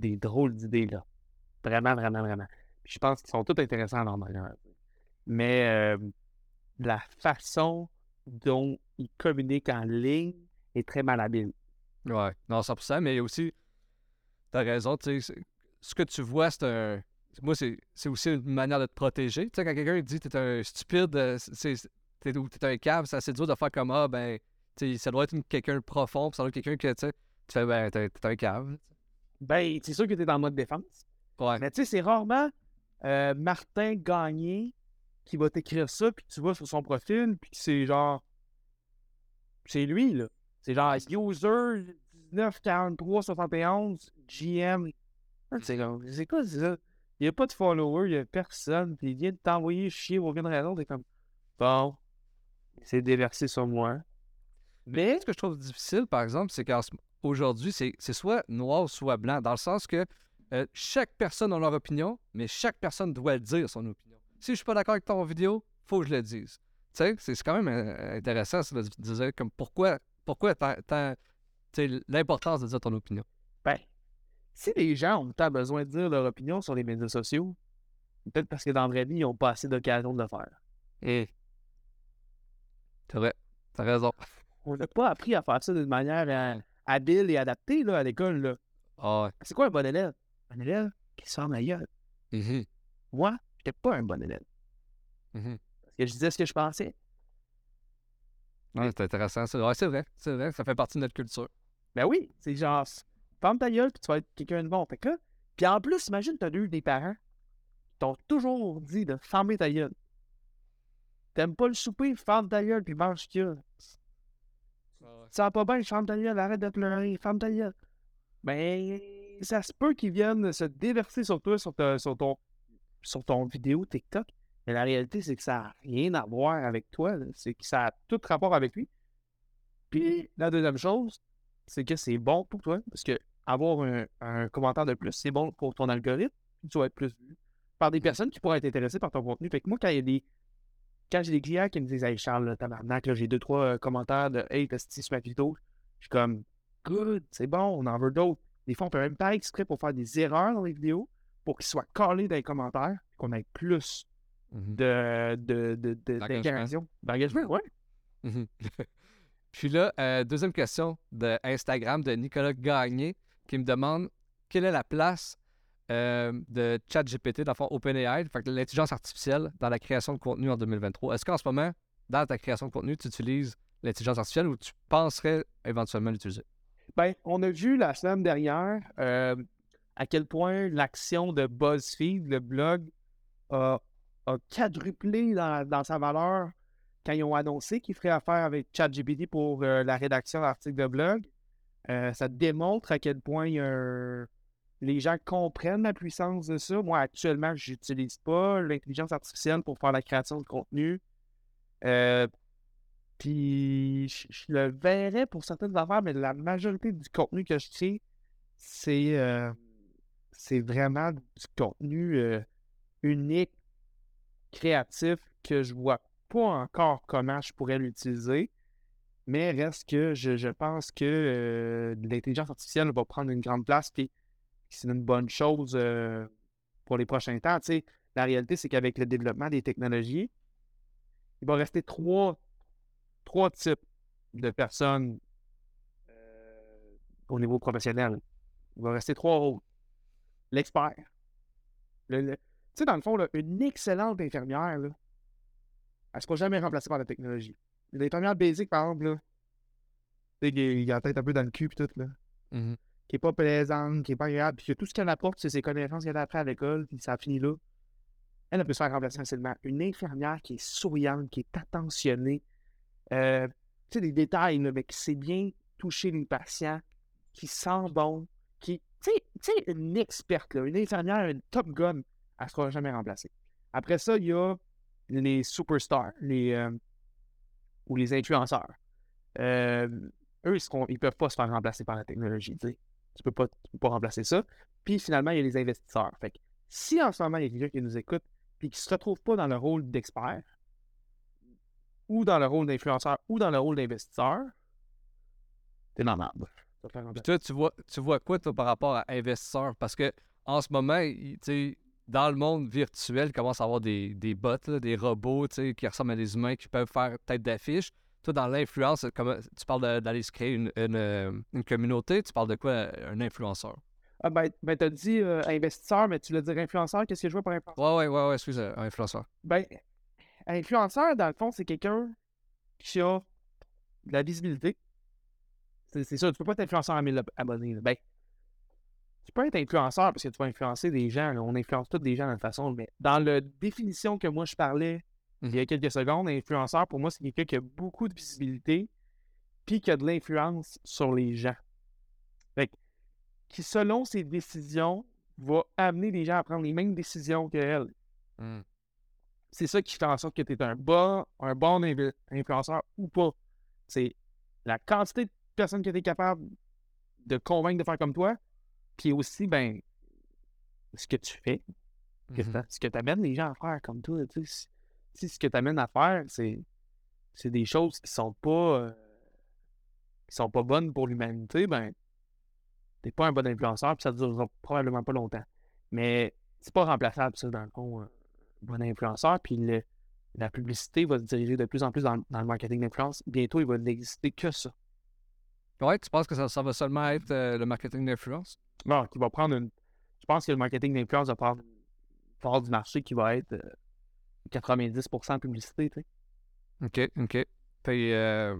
des drôles d'idées, là. Vraiment, vraiment, vraiment. Je pense qu'ils sont tous intéressants à leur manière. Mais euh, la façon dont ils communiquent en ligne est très malhabile. Ouais, non, 100%, mais aussi, t'as raison, tu sais, ce que tu vois, c'est un. Moi, c'est aussi une manière de te protéger. Tu sais, quand quelqu'un dit t'es un stupide, euh, c'est t'es t'es un cave, c'est assez dur de faire comme Ah, ben, ça doit être quelqu'un de profond, ça doit être quelqu'un que, tu sais, tu fais, ben, t'es un cave. Ben, c'est sûr que tu es en mode défense. Ouais. Mais tu sais, c'est rarement euh, Martin Gagné qui va t'écrire ça, puis tu vas sur son profil, puis c'est genre. C'est lui, là. C'est genre user 194371 GM. Ah, C'est quoi ça? Il n'y a pas de follower, il n'y a personne, puis il vient de t'envoyer chier pour aucune raison. T'es comme, bon, C'est déversé sur moi. Mais Ce que je trouve difficile, par exemple, c'est qu'aujourd'hui, c'est c'est soit noir, soit blanc, dans le sens que euh, chaque personne a leur opinion, mais chaque personne doit dire, son opinion. Si je suis pas d'accord avec ton vidéo, faut que je le dise. Tu sais, c'est quand même euh, intéressant ça, de dire comme pourquoi, pourquoi l'importance de dire ton opinion. Ben, si les gens ont tant besoin de dire leur opinion sur les médias sociaux, peut-être parce que dans la vraie vie, ils n'ont pas assez d'occasion de le faire. Et c'est vrai, t'as raison. On n'a pas appris à faire ça d'une manière euh, habile et adaptée là, à l'école. là. Ah. C'est quoi un bon élève? Un élève qui sort ma gueule. Mhm, Moi, j'étais pas un bon élève. mhm. Parce que je disais ce que je pensais. Ouais, c'est intéressant. ça. Ouais, c'est vrai, c'est vrai, ça fait partie de notre culture. Ben oui, c'est genre, ferme ta gueule, puis tu vas être quelqu'un de bon. Fait que puis en plus, imagine, t'as deux des parents qui t'ont toujours dit de fermer ta gueule. T'aimes pas le souper, ferme ta gueule, puis mange ce qu'il y a. Tu sens pas bien, ferme ta gueule, arrête de pleurer, ferme ta gueule. Ben, ça se peut qu'ils viennent se déverser sur toi, sur, ta- sur ton, sur ton vidéo TikTok. Mais la réalité, c'est que ça n'a rien à voir avec toi. C'est que ça a tout rapport avec lui. Puis la deuxième chose, c'est que c'est bon pour toi. Parce que avoir un, un commentaire de plus, c'est bon pour ton algorithme. Tu vas être plus vu par des personnes qui pourraient être intéressées par ton contenu. Fait que moi, quand il y a des. Quand j'ai des clients qui me disent Hey Charles, là, tabarnak, là, j'ai deux, trois euh, commentaires de Hey, t'as sur ma vidéo, je suis comme Good, c'est bon, on en veut d'autres. Des fois, on peut même pas exprès pour faire des erreurs dans les vidéos pour qu'ils soient collés dans les commentaires, qu'on ait plus Mhm, de, de, de, de- D'engagement. D'engagement, ouais. mhm. Puis là, euh, deuxième question de Instagram de Nicolas Gagné qui me demande quelle est la place euh, de ChatGPT, dans le fond OpenAI, l'intelligence artificielle dans la création de contenu en 2023. Est-ce qu'en ce moment, dans ta création de contenu, tu utilises l'intelligence artificielle ou tu penserais éventuellement l'utiliser? Ben, on a vu la semaine dernière euh, à quel point l'action de BuzzFeed, le blog, a, quadruplé dans, sa valeur quand ils ont annoncé qu'ils feraient affaire avec ChatGPT pour euh, la rédaction d'articles de blog. Ça démontre à quel point il y a un- les gens comprennent la puissance de ça. Moi, actuellement, je n'utilise pas l'intelligence artificielle pour faire la création de contenu. Euh, puis je, le verrais pour certaines affaires, mais la majorité du contenu que je crée, c'est euh, vraiment du contenu euh, unique, créatif, que je vois pas encore comment je pourrais l'utiliser. Mais reste que je, je pense que l'intelligence artificielle va prendre une grande place, c'est une bonne chose euh, pour les prochains temps. La réalité, c'est qu'avec le développement des technologies, il va rester trois, trois types de personnes euh, au niveau professionnel. Il va rester trois rôles. L'expert. Le- le- Tu sais, dans le fond, une excellente infirmière, là, elle ne sera jamais remplacée par la technologie. Une infirmière basique, par exemple, qui qui a la tête un peu dans le cul et tout, là, Mhm. Qui n'est pas plaisante, qui n'est pas agréable, puis que tout ce qu'elle apporte, c'est ses connaissances qu'elle a appris à l'école, puis ça finit là. Elle, peut se faire remplacer facilement. Une infirmière qui est souriante, qui est attentionnée, euh, tu sais, des détails, mais qui sait bien toucher les patients, qui sent bon, qui, tu sais- une experte, une infirmière, une top gun, elle ne sera jamais remplacée. Après ça, il y a les superstars, les, euh, ou les influenceurs. Euh, eux, ils ne peuvent pas se faire remplacer par la technologie. Tu sais. Tu peux pas, tu peux pas remplacer ça. Puis finalement, il y a les investisseurs. Fait que si en ce moment, il y a quelqu'un qui nous écoute et qui ne se retrouve pas dans le rôle d'expert, ou dans le rôle d'influenceur, ou dans le rôle d'investisseur, t'es dans la merde. Tu vas te faire Puis toi, tu vois, tu vois quoi toi, par rapport à investisseurs? Parce que en ce moment, tu sais, dans le monde virtuel, il commence à avoir des, des bots, là, des robots tu sais, qui ressemblent à des humains qui peuvent faire tête d'affiche. Toi, dans l'influence, tu parles d'aller se créer une, une, euh, une communauté, tu parles de quoi, un influenceur? Ah ben, ben t'as dit euh, investisseur, mais tu l'as dit influenceur. Qu'est-ce que je vois par influenceur? Ouais, ouais, ouais, ouais, excuse, un influenceur. Ben, influenceur, dans le fond, c'est quelqu'un qui a de la visibilité. C'est sûr, tu peux pas être influenceur à 1000 ab- abonnés. là. Ben, tu peux être influenceur parce que tu vas influencer des gens. là. On influence tous des gens de toute façon. Mais dans la définition que moi je parlais il y a quelques secondes, influenceur, pour moi, c'est quelqu'un qui a beaucoup de visibilité puis qui a de l'influence sur les gens. Fait que, qui, selon ses décisions, va amener les gens à prendre les mêmes décisions qu'elle. Hmm. c'est ça qui fait en sorte que tu es un bon, un bon influenceur ou pas. C'est la quantité de personnes que tu es capable de convaincre de faire comme toi, puis aussi, ben, ce que tu fais, mm-hmm. ce que tu amènes les gens à faire comme toi. Si, ce que tu amènes à faire, c'est, c'est des choses qui sont pas euh, qui sont pas bonnes pour l'humanité, ben, t'es pas un bon influenceur, puis ça ne durera probablement pas longtemps. Mais c'est pas remplaçable, ça, dans le fond, un bon influenceur. Puis la publicité va se diriger de plus en plus dans, le marketing d'influence. Bientôt, il va n'exister que ça. Ouais, tu penses que ça, va seulement être euh, le marketing d'influence? Non, qui va prendre une. Je pense que le marketing d'influence va prendre une part du marché qui va être 90% euh, publicité, tu sais. OK, OK. Puis, euh,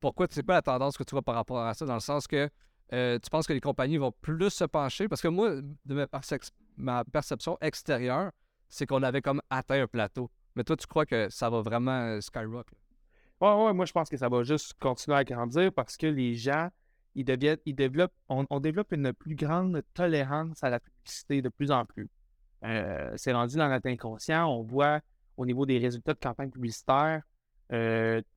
pourquoi, c'est pas la tendance que tu vois par rapport à ça, dans le sens que euh, tu penses que les compagnies vont plus se pencher? Parce que moi, de ma, perception extérieure, c'est qu'on avait comme atteint un plateau. Mais toi, tu crois que ça va vraiment euh, skyrocket? Oui, ouais, moi, je pense que ça va juste continuer à grandir parce que les gens, ils, deviennent, ils développent, on, développe une plus grande tolérance à la publicité de plus en plus. Euh, c'est rendu dans notre inconscient. On voit au niveau des résultats de campagne publicitaire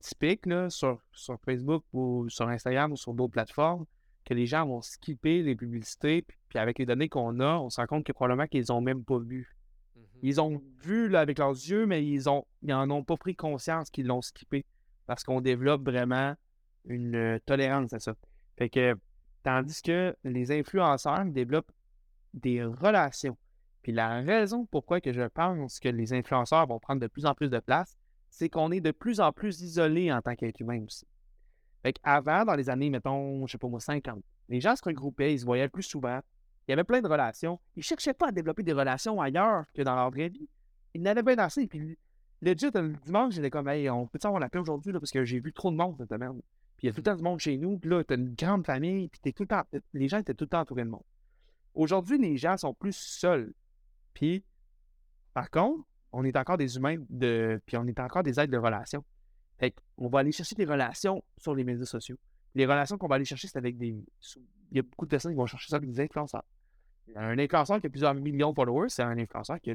typiques sur, sur Facebook ou sur Instagram ou sur d'autres plateformes que les gens vont skipper les publicités, puis, avec les données qu'on a, on se rend compte que probablement qu'ils n'ont même pas vu. Mmh ils ont vu là, avec leurs yeux, mais ils ont ils en ont pas pris conscience qu'ils l'ont skippé. Parce qu'on développe vraiment une euh, tolérance à ça. Fait que, tandis que les influenceurs développent des relations. Puis la raison pourquoi que je pense que les influenceurs vont prendre de plus en plus de place, c'est qu'on est de plus en plus isolé en tant qu'être humain aussi. Fait qu'avant, dans les années, mettons, je sais pas moi, 50, les gens se regroupaient, ils se voyaient plus souvent. Il y avait plein de relations. Ils cherchaient pas à développer des relations ailleurs que dans leur vraie vie. Ils n'avaient pas assez. Puis, le dimanche, j'étais comme, hey, on peut savoir la paix aujourd'hui, parce que j'ai vu trop de monde cette semaine. Puis il y a tout le temps du monde chez nous. Puis là, t'as une grande famille. Puis t'es tout le temps, les gens étaient tout le temps entourés de monde. Aujourd'hui, les gens sont plus seuls. Par contre, on est encore des humains de. Puis on est encore des êtres de relations. Fait on va aller chercher des relations sur les médias sociaux. Les relations qu'on va aller chercher, c'est avec des. Il y a beaucoup de personnes qui vont chercher ça avec des influenceurs. Un influenceur qui a plusieurs millions de followers, c'est un influenceur qui a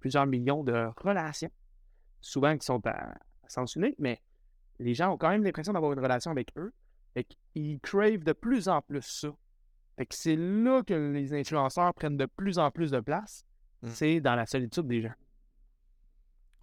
plusieurs millions de relations. Souvent qui sont à, sens unique, mais les gens ont quand même l'impression d'avoir une relation avec eux. et qu'ils crave de plus en plus ça. Fait que c'est là que les influenceurs prennent de plus en plus de place. Mmh. C'est dans la solitude des gens.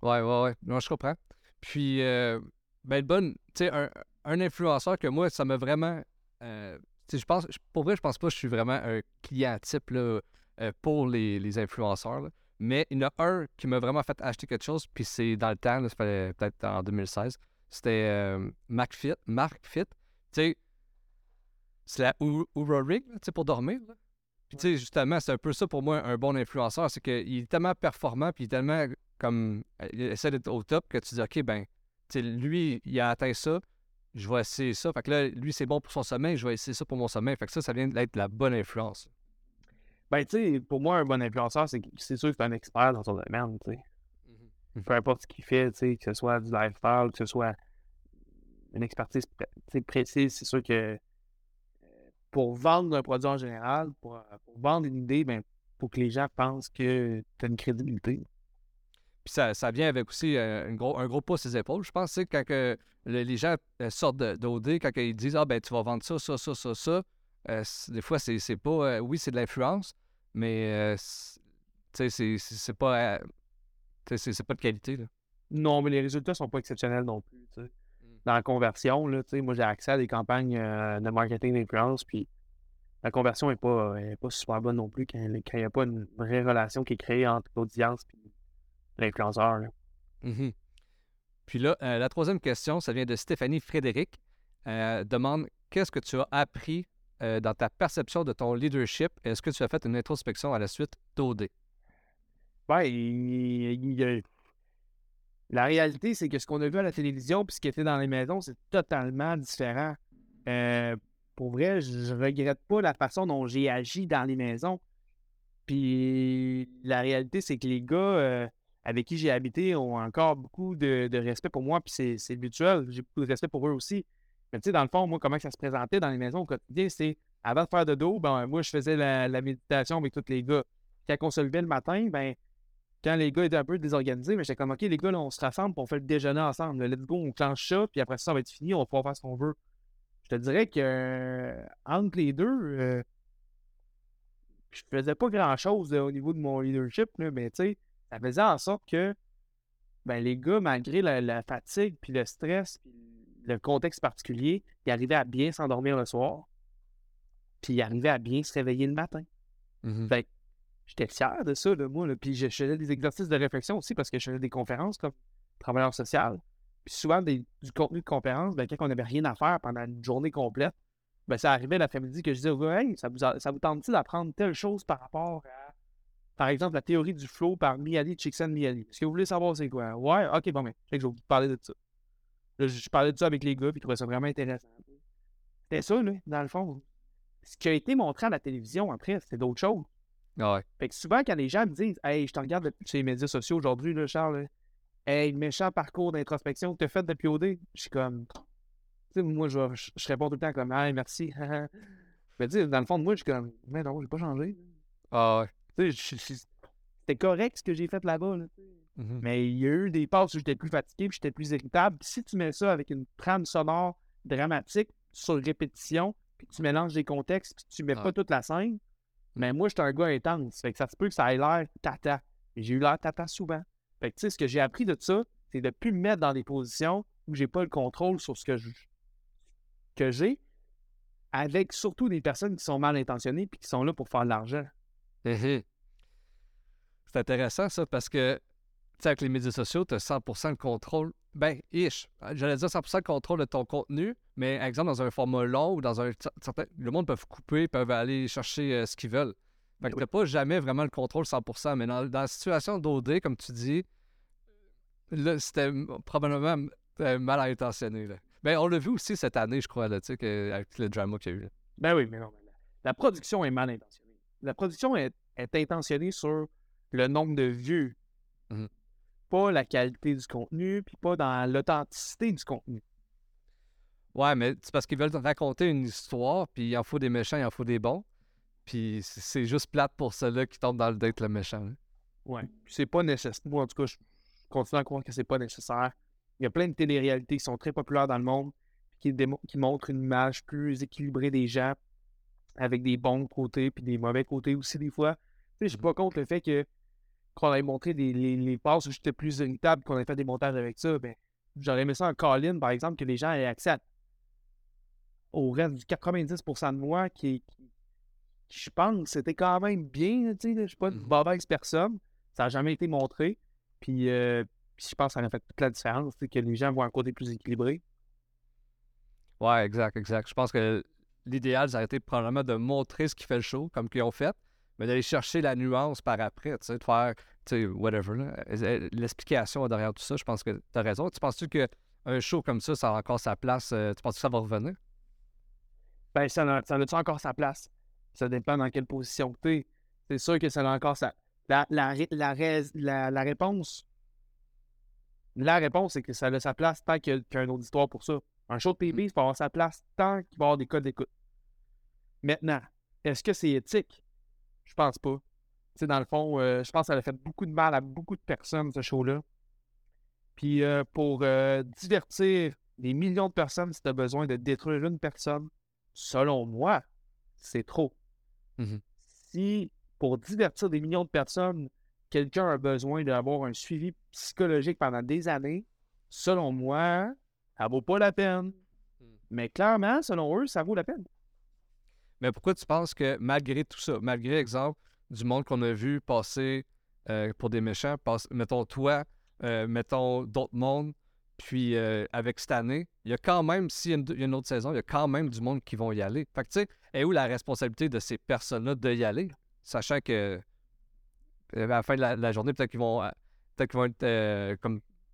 Ouais, ouais, ouais. Non, je comprends. Puis, euh, ben, bonne, tu sais, un, influenceur que moi, ça m'a vraiment. Euh, je pense, pour vrai, je pense pas que je suis vraiment un client type là, euh, pour les, les influenceurs. Mais il y en a un qui m'a vraiment fait acheter quelque chose, puis c'est dans le temps, ça fallait peut-être en 2016. C'était euh, MacFit. Fit. Tu sais, c'est la Oura Rig, tu sais, pour dormir. Puis, tu sais, justement, c'est un peu ça pour moi, un bon influenceur. C'est qu'il est tellement performant, puis il est tellement comme. Il essaie d'être au top que tu dis, OK, ben, tu sais, lui, il a atteint ça, je vais essayer ça. Fait que là, lui, c'est bon pour son sommeil, je vais essayer ça pour mon sommeil. Fait que ça, ça vient d'être la bonne influence. Ben, tu sais, pour moi, un bon influenceur, c'est c'est sûr que c'est un expert dans son domaine, tu sais. Mm-hmm. Peu importe ce qu'il fait, tu sais, que ce soit du lifestyle, que ce soit une expertise précise, c'est sûr que pour vendre un produit en général, pour, vendre une idée, ben, pour que les gens pensent que tu as une crédibilité. Puis ça, ça vient avec aussi euh, un, gros, un gros pouce ses épaules. Je pense que quand les gens euh, sortent d'OD, quand ils disent Ah, ben, tu vas vendre ça, ça, ça, ça, ça, euh, des fois, c'est pas. oui, c'est de l'influence, mais c'est pas. c'est pas de qualité. Là. Non, mais les résultats sont pas exceptionnels non plus. Dans la conversion, là, moi, j'ai accès à des campagnes de marketing d'influence, puis la conversion n'est pas, pas super bonne non plus quand il n'y a pas une vraie relation qui est créée entre l'audience et l'influenceur. Mmh Puis là, euh, la troisième question, ça vient de Stéphanie Frédéric. Euh, demande qu'est-ce que tu as appris euh, dans ta perception de ton leadership? Est-ce que tu as fait une introspection à la suite d'OD? Ben, la réalité, c'est que ce qu'on a vu à la télévision puis ce qui était dans les maisons, c'est totalement différent. pour vrai, je, ne regrette pas la façon dont j'ai agi dans les maisons. Puis la réalité, c'est que les gars, avec qui j'ai habité ont encore beaucoup de, respect pour moi, puis c'est mutuel. J'ai beaucoup de respect pour eux aussi. Mais tu sais, dans le fond, moi, comment ça se présentait dans les maisons au quotidien, c'est avant de faire de dos, ben, moi, je faisais la, méditation avec tous les gars. Quand on se levait le matin, ben, quand les gars étaient un peu désorganisés, mais j'étais comme, OK, les gars, là, on se rassemble, on fait le déjeuner ensemble. Là, let's go, on clenche ça, puis après ça, ça va être fini, on va pouvoir faire ce qu'on veut. Je te dirais que euh, entre les deux, euh, je faisais pas grand-chose euh, au niveau de mon leadership, là, mais tu sais, ça faisait en sorte que ben, les gars, malgré la, la fatigue, puis le stress, puis le contexte particulier, ils arrivaient à bien s'endormir le soir, puis ils arrivaient à bien se réveiller le matin. Fait que j'étais fier de ça, là, moi. Puis je faisais des exercices de réflexion aussi parce que je faisais des conférences comme travailleur social. Puis souvent, des- du contenu de conférence, ben, quand on n'avait rien à faire pendant une journée complète, ben, ça arrivait l'après-midi que je disais Hey, ça vous, ça vous tente-tu d'apprendre telle chose par rapport à, par exemple, la théorie du flow par Miali Csikszentmihalyi? Est-ce que vous voulez savoir c'est quoi? Ouais, ok, bon, que je vais vous parler de ça. Là, je, je parlais de ça avec les gars, puis ils trouvaient ça vraiment intéressant. C'était ça, là, dans le fond. Ce qui a été montré à la télévision après, c'était d'autres choses. Ouais. Fait que souvent, quand les gens me disent Hey, je te regarde sur les médias sociaux aujourd'hui, là, Charles, là. hey, méchant parcours d'introspection que tu as fait depuis OD, je suis comme. Tu sais, moi, je, je, je réponds tout le temps comme Hey, merci. Mais tu sais, dans le fond de moi, je suis comme Mais non, j'ai pas changé. Ah ouais. Tu sais, c'était correct ce que j'ai fait là-bas. Là. Mhm. Mais il y a eu des passes où j'étais plus fatigué, puis j'étais plus irritable. Puis si tu mets ça avec une trame sonore dramatique sur répétition, puis tu mélanges des contextes, puis tu mets pas toute la scène, mais moi, j'étais un gars intense. Fait que ça se peut que ça ait l'air tata. J'ai eu l'air tata souvent. Fait que tu sais, ce que j'ai appris de ça, c'est de plus me mettre dans des positions où j'ai pas le contrôle sur ce que que j'ai, avec surtout des personnes qui sont mal intentionnées puis qui sont là pour faire de l'argent. Mhm. C'est intéressant ça parce que, tu sais, avec les médias sociaux, tu as 100% de contrôle. Ben, ish. J'allais dire 100% de contrôle de ton contenu, mais exemple, dans un format long ou dans un. certain- Le monde peut couper, peuvent aller chercher euh, ce qu'ils veulent. Fait que Oui. t'as pas jamais vraiment le contrôle 100%, mais dans, dans la situation d'OD, comme tu dis, là, c'était probablement euh, mal intentionné. Là. Ben, on l'a vu aussi cette année, je crois, là, tu sais, que- avec le drama qu'il y a eu. là. Ben oui, mais non. mais la, production est mal intentionnée. La production est, est intentionnée sur le nombre de vues. Mhm. Pas la qualité du contenu, puis pas dans l'authenticité du contenu. Ouais, mais c'est parce qu'ils veulent te raconter une histoire, puis il en faut des méchants, il en faut des bons. Puis c'est juste plate pour ceux-là qui tombent dans le date le méchant. là. Ouais. Puis c'est pas nécessaire. Moi, en tout cas, je continue à croire que c'est pas nécessaire. Il y a plein de téléréalités qui sont très populaires dans le monde, qui, qui montrent une image plus équilibrée des gens, avec des bons côtés, puis des mauvais côtés aussi, des fois. Tu sais, je suis pas contre le fait que qu'on ait montré des, les, les passes où j'étais plus irritable, qu'on ait fait des montages avec ça. Ben, j'aurais aimé ça en call-in, par exemple, que les gens aient accès à- au reste du 90% de moi qui, qui, qui, je pense, c'était quand même bien. Tu sais, là, je suis pas une Mhm. mauvaise personne. Ça n'a jamais été montré. Puis, euh, puis je pense que ça a fait toute la différence, que les gens voient un côté plus équilibré. Ouais, exact, exact. Je pense que l'idéal, ça aurait été probablement de montrer ce qui fait le show, comme qu'ils ont fait, mais d'aller chercher la nuance par après, tu sais, de faire, tu sais, whatever, L'explication derrière tout ça, je pense que tu as raison. Tu penses-tu qu'un show comme ça, ça a encore sa place? euh, Tu penses que ça va revenir? Ben, ça, a- ça a-tu encore sa place? Ça dépend dans quelle position que tu es. C'est sûr que ça a encore sa. La, la, la, réponse? La réponse, c'est que ça a sa place tant qu'il y a, qu'il y a un auditoire pour ça. Un show de TV, ça peut avoir sa place tant qu'il va y avoir des codes d'écoute. Maintenant, est-ce que c'est éthique? Je pense pas. Tu sais, dans le fond, euh, je pense que ça a fait beaucoup de mal à beaucoup de personnes, ce show-là. Puis euh, pour euh, divertir des millions de personnes, si tu as besoin de détruire une personne, selon moi, c'est trop. Mhm. Si pour divertir des millions de personnes, quelqu'un a besoin d'avoir un suivi psychologique pendant des années, selon moi, ça vaut pas la peine. Mm. Mais clairement, selon eux, ça vaut la peine. Mais pourquoi tu penses que malgré tout ça, malgré, exemple, du monde qu'on a vu passer euh, pour des méchants, mettons toi, euh, mettons d'autres mondes, puis euh, avec cette année, il y a quand même, s'il y, a une- autre saison, il y a quand même du monde qui vont y aller. Fait que tu sais, est où la responsabilité de ces personnes-là de y aller, sachant que à la fin de la, journée, peut-être qu'ils vont, peut-être ils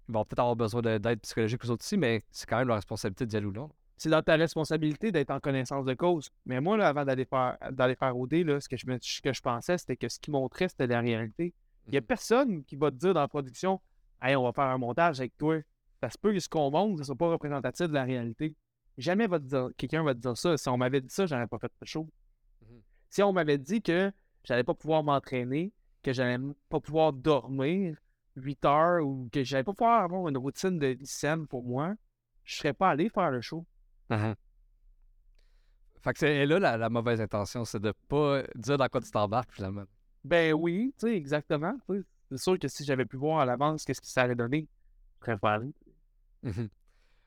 vont peut-être avoir besoin de- d'aide psychologique aux autres aussi, mais c'est quand même leur responsabilité d'y aller ou non. C'est dans ta responsabilité d'être en connaissance de cause. Mais moi, là, avant d'aller faire, d'aller faire OD, là, ce, que je me- ce que je pensais, c'était que ce qui montrait, c'était la réalité. Il n'y a Mhm. personne qui va te dire dans la production Hey, on va faire un montage avec toi. Ça se peut que ce qu'on montre ne soit pas représentatif de la réalité. Jamais va te dire, quelqu'un va te dire ça. Si on m'avait dit ça, j'aurais pas fait le show. Mhm. Si on m'avait dit que j'allais pas pouvoir m'entraîner, que j'allais pas pouvoir dormir 8 heures ou que j'allais pas pouvoir avoir une routine de saine pour moi, je serais pas allé faire le show. Uh-huh. Fait que c'est là la, la mauvaise intention, c'est de pas dire dans quoi tu t'embarques finalement. Ben oui, tu sais, exactement. C'est sûr que si j'avais pu voir à l'avance qu'est-ce que ça allait donner, je serais pas allé. Mhm.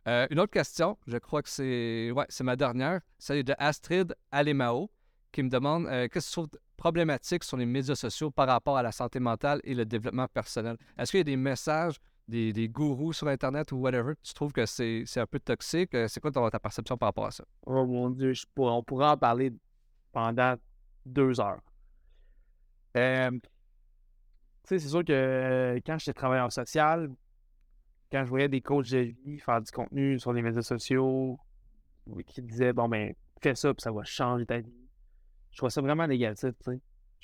Euh, une autre question, je crois que c'est ouais, c'est ma dernière, celle de Astrid Alemao, qui me demande euh, qu'est-ce que tu trouves problématique sur les médias sociaux par rapport à la santé mentale et le développement personnel? Est-ce qu'il y a des messages, des, des gourous sur Internet ou whatever, tu trouves que c'est un peu toxique? Euh, C'est quoi ton- ta perception par rapport à ça? Oh mon Dieu, on pourrait en parler pendant deux heures. Euh, tu sais, c'est sûr que euh, quand j'étais travailleur social, quand je voyais des coachs de vie faire du contenu sur les médias sociaux, qui disaient, bon, ben, fais ça, puis ça va changer ta vie. Je trouve ça vraiment négatif, tu sais.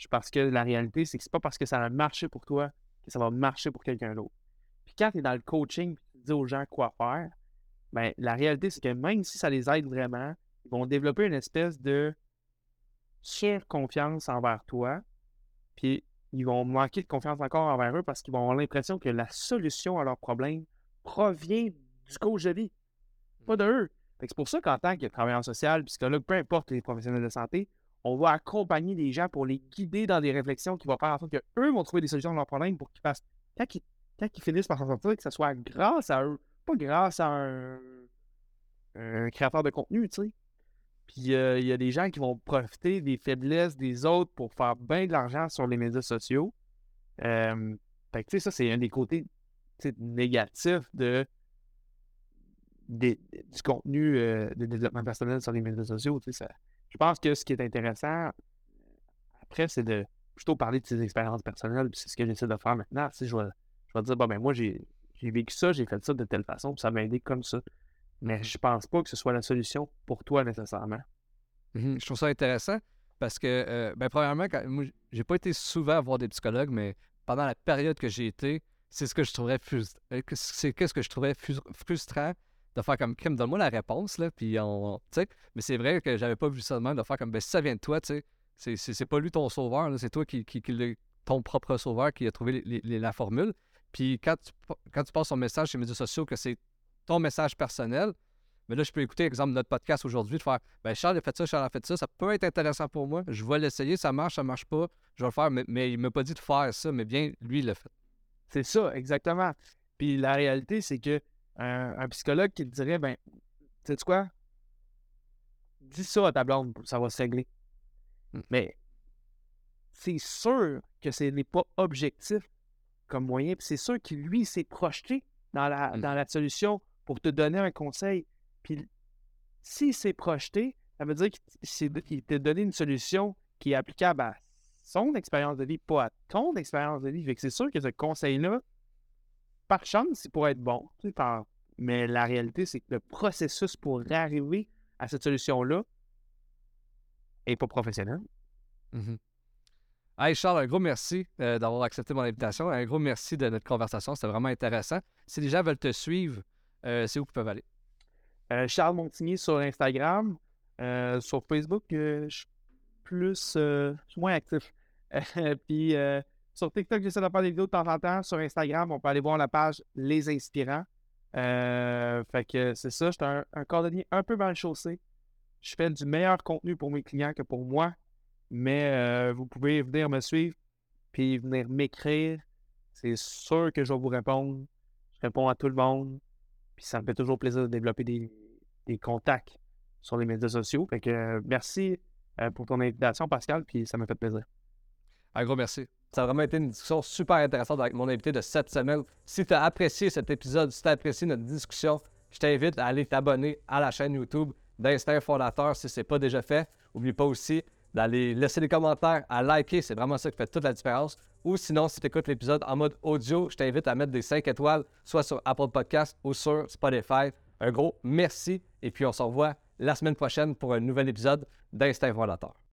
Parce que la réalité, c'est que c'est pas parce que ça a marché pour toi que ça va marcher pour quelqu'un d'autre. Quand tu es dans le coaching, tu dis aux gens quoi faire, ben, la réalité, c'est que même si ça les aide vraiment, ils vont développer une espèce de surconfiance envers toi, puis ils vont manquer de confiance encore envers eux parce qu'ils vont avoir l'impression que la solution à leurs problèmes provient du coach de vie, pas de eux. C'est pour ça qu'en tant que travailleur social, psychologue, peu importe les professionnels de santé, on va accompagner les gens pour les guider dans des réflexions qui vont faire en sorte qu'eux vont trouver des solutions à leurs problèmes pour qu'ils fassent, quand ils, quand ils finissent par s'en sortir, que ce soit grâce à eux, pas grâce à un, créateur de contenu, tu sais. Puis euh, il y a des gens qui vont profiter des faiblesses des autres pour faire bien de l'argent sur les médias sociaux. Fait que tu sais, ça, c'est un des côtés négatifs de, du contenu euh, de développement personnel sur les médias sociaux. tu sais, ça- je pense que ce qui est intéressant après, c'est de plutôt parler de ses expériences personnelles. C'est ce que j'essaie de faire maintenant. Sais, je, je vais dire, bon, ben moi, j'ai vécu ça, j'ai fait ça de telle façon, puis ça m'a aidé comme ça. Mais je pense pas que ce soit la solution pour toi nécessairement. Mhm. Je trouve ça intéressant parce que, euh, ben, premièrement, quand, moi, j'ai pas été souvent voir des psychologues, mais pendant la période que j'ai été, c'est ce que je trouvais frus- euh, c'est qu'est-ce que je trouvais frus- frustrant de faire comme crime, donne-moi la réponse, là, puis on. Sais, mais c'est vrai que j'avais pas vu ça de même, de faire comme, ben, si ça vient de toi, tu sais, c'est- pas lui ton sauveur, c'est toi qui, qui, ton propre sauveur qui a trouvé la formule. Puis quand tu, quand tu passes ton message sur les médias sociaux, que c'est ton message personnel, mais là, je peux écouter, exemple, notre podcast aujourd'hui, de faire ben Charles a fait ça, Charles a fait ça, ça peut être intéressant pour moi. Je vais l'essayer, ça marche, ça marche pas, je vais le faire, mais, mais il m'a pas dit de faire ça, mais bien, lui, il l'a fait. C'est ça, exactement. Puis la réalité, c'est que un, un psychologue qui te dirait, ben, sais tu quoi? Dis ça à ta blonde, ça va se régler. Hmm. Mais c'est sûr que ce n'est pas objectif comme moyen, puis c'est sûr que lui, il s'est projeté dans la, Hmm. dans la solution pour te donner un conseil. Puis s'il s'est projeté, ça veut dire qu'il t'a donné une solution qui est applicable à son expérience de vie, pas à ton expérience de vie. Fait que c'est sûr que ce conseil-là, par chance, il pourrait être bon. tu sais, par- Mais la réalité, c'est que le processus pour arriver à cette solution-là n'est pas professionnel. Mhm. Hey Charles, un gros merci euh, d'avoir accepté mon invitation. Un gros merci de notre conversation. C'était vraiment intéressant. Si les gens veulent te suivre, euh, c'est où qu'ils peuvent aller? Euh, Charles Montigny sur Instagram. Sur Facebook, je suis plus moins actif. Puis sur TikTok, j'essaie de faire des vidéos de temps en temps. Sur Instagram, on peut aller voir la page Les Inspirants. Fait que c'est ça, je suis un, un cordonnier un peu mal chaussé. Je fais du meilleur contenu pour mes clients que pour moi. Mais vous pouvez venir me suivre puis venir m'écrire. C'est sûr que je vais vous répondre. Je réponds à tout le monde. Puis ça me fait toujours plaisir de développer des, contacts sur les médias sociaux. Fait que merci pour ton invitation, Pascal, puis ça m'a fait plaisir. Un gros merci. Ça a vraiment été une discussion super intéressante avec mon invité de cette semaine. Si tu as apprécié cet épisode, si tu as apprécié notre discussion, je t'invite à aller t'abonner à la chaîne YouTube d'Instinct Fondateur si ce n'est pas déjà fait. N'oublie pas aussi d'aller laisser des commentaires, à liker, c'est vraiment ça qui fait toute la différence. Ou sinon, si tu écoutes l'épisode en mode audio, je t'invite à mettre des 5 étoiles, soit sur Apple Podcast ou sur Spotify. Un gros merci et puis on se revoit la semaine prochaine pour un nouvel épisode d'Instinct Fondateur.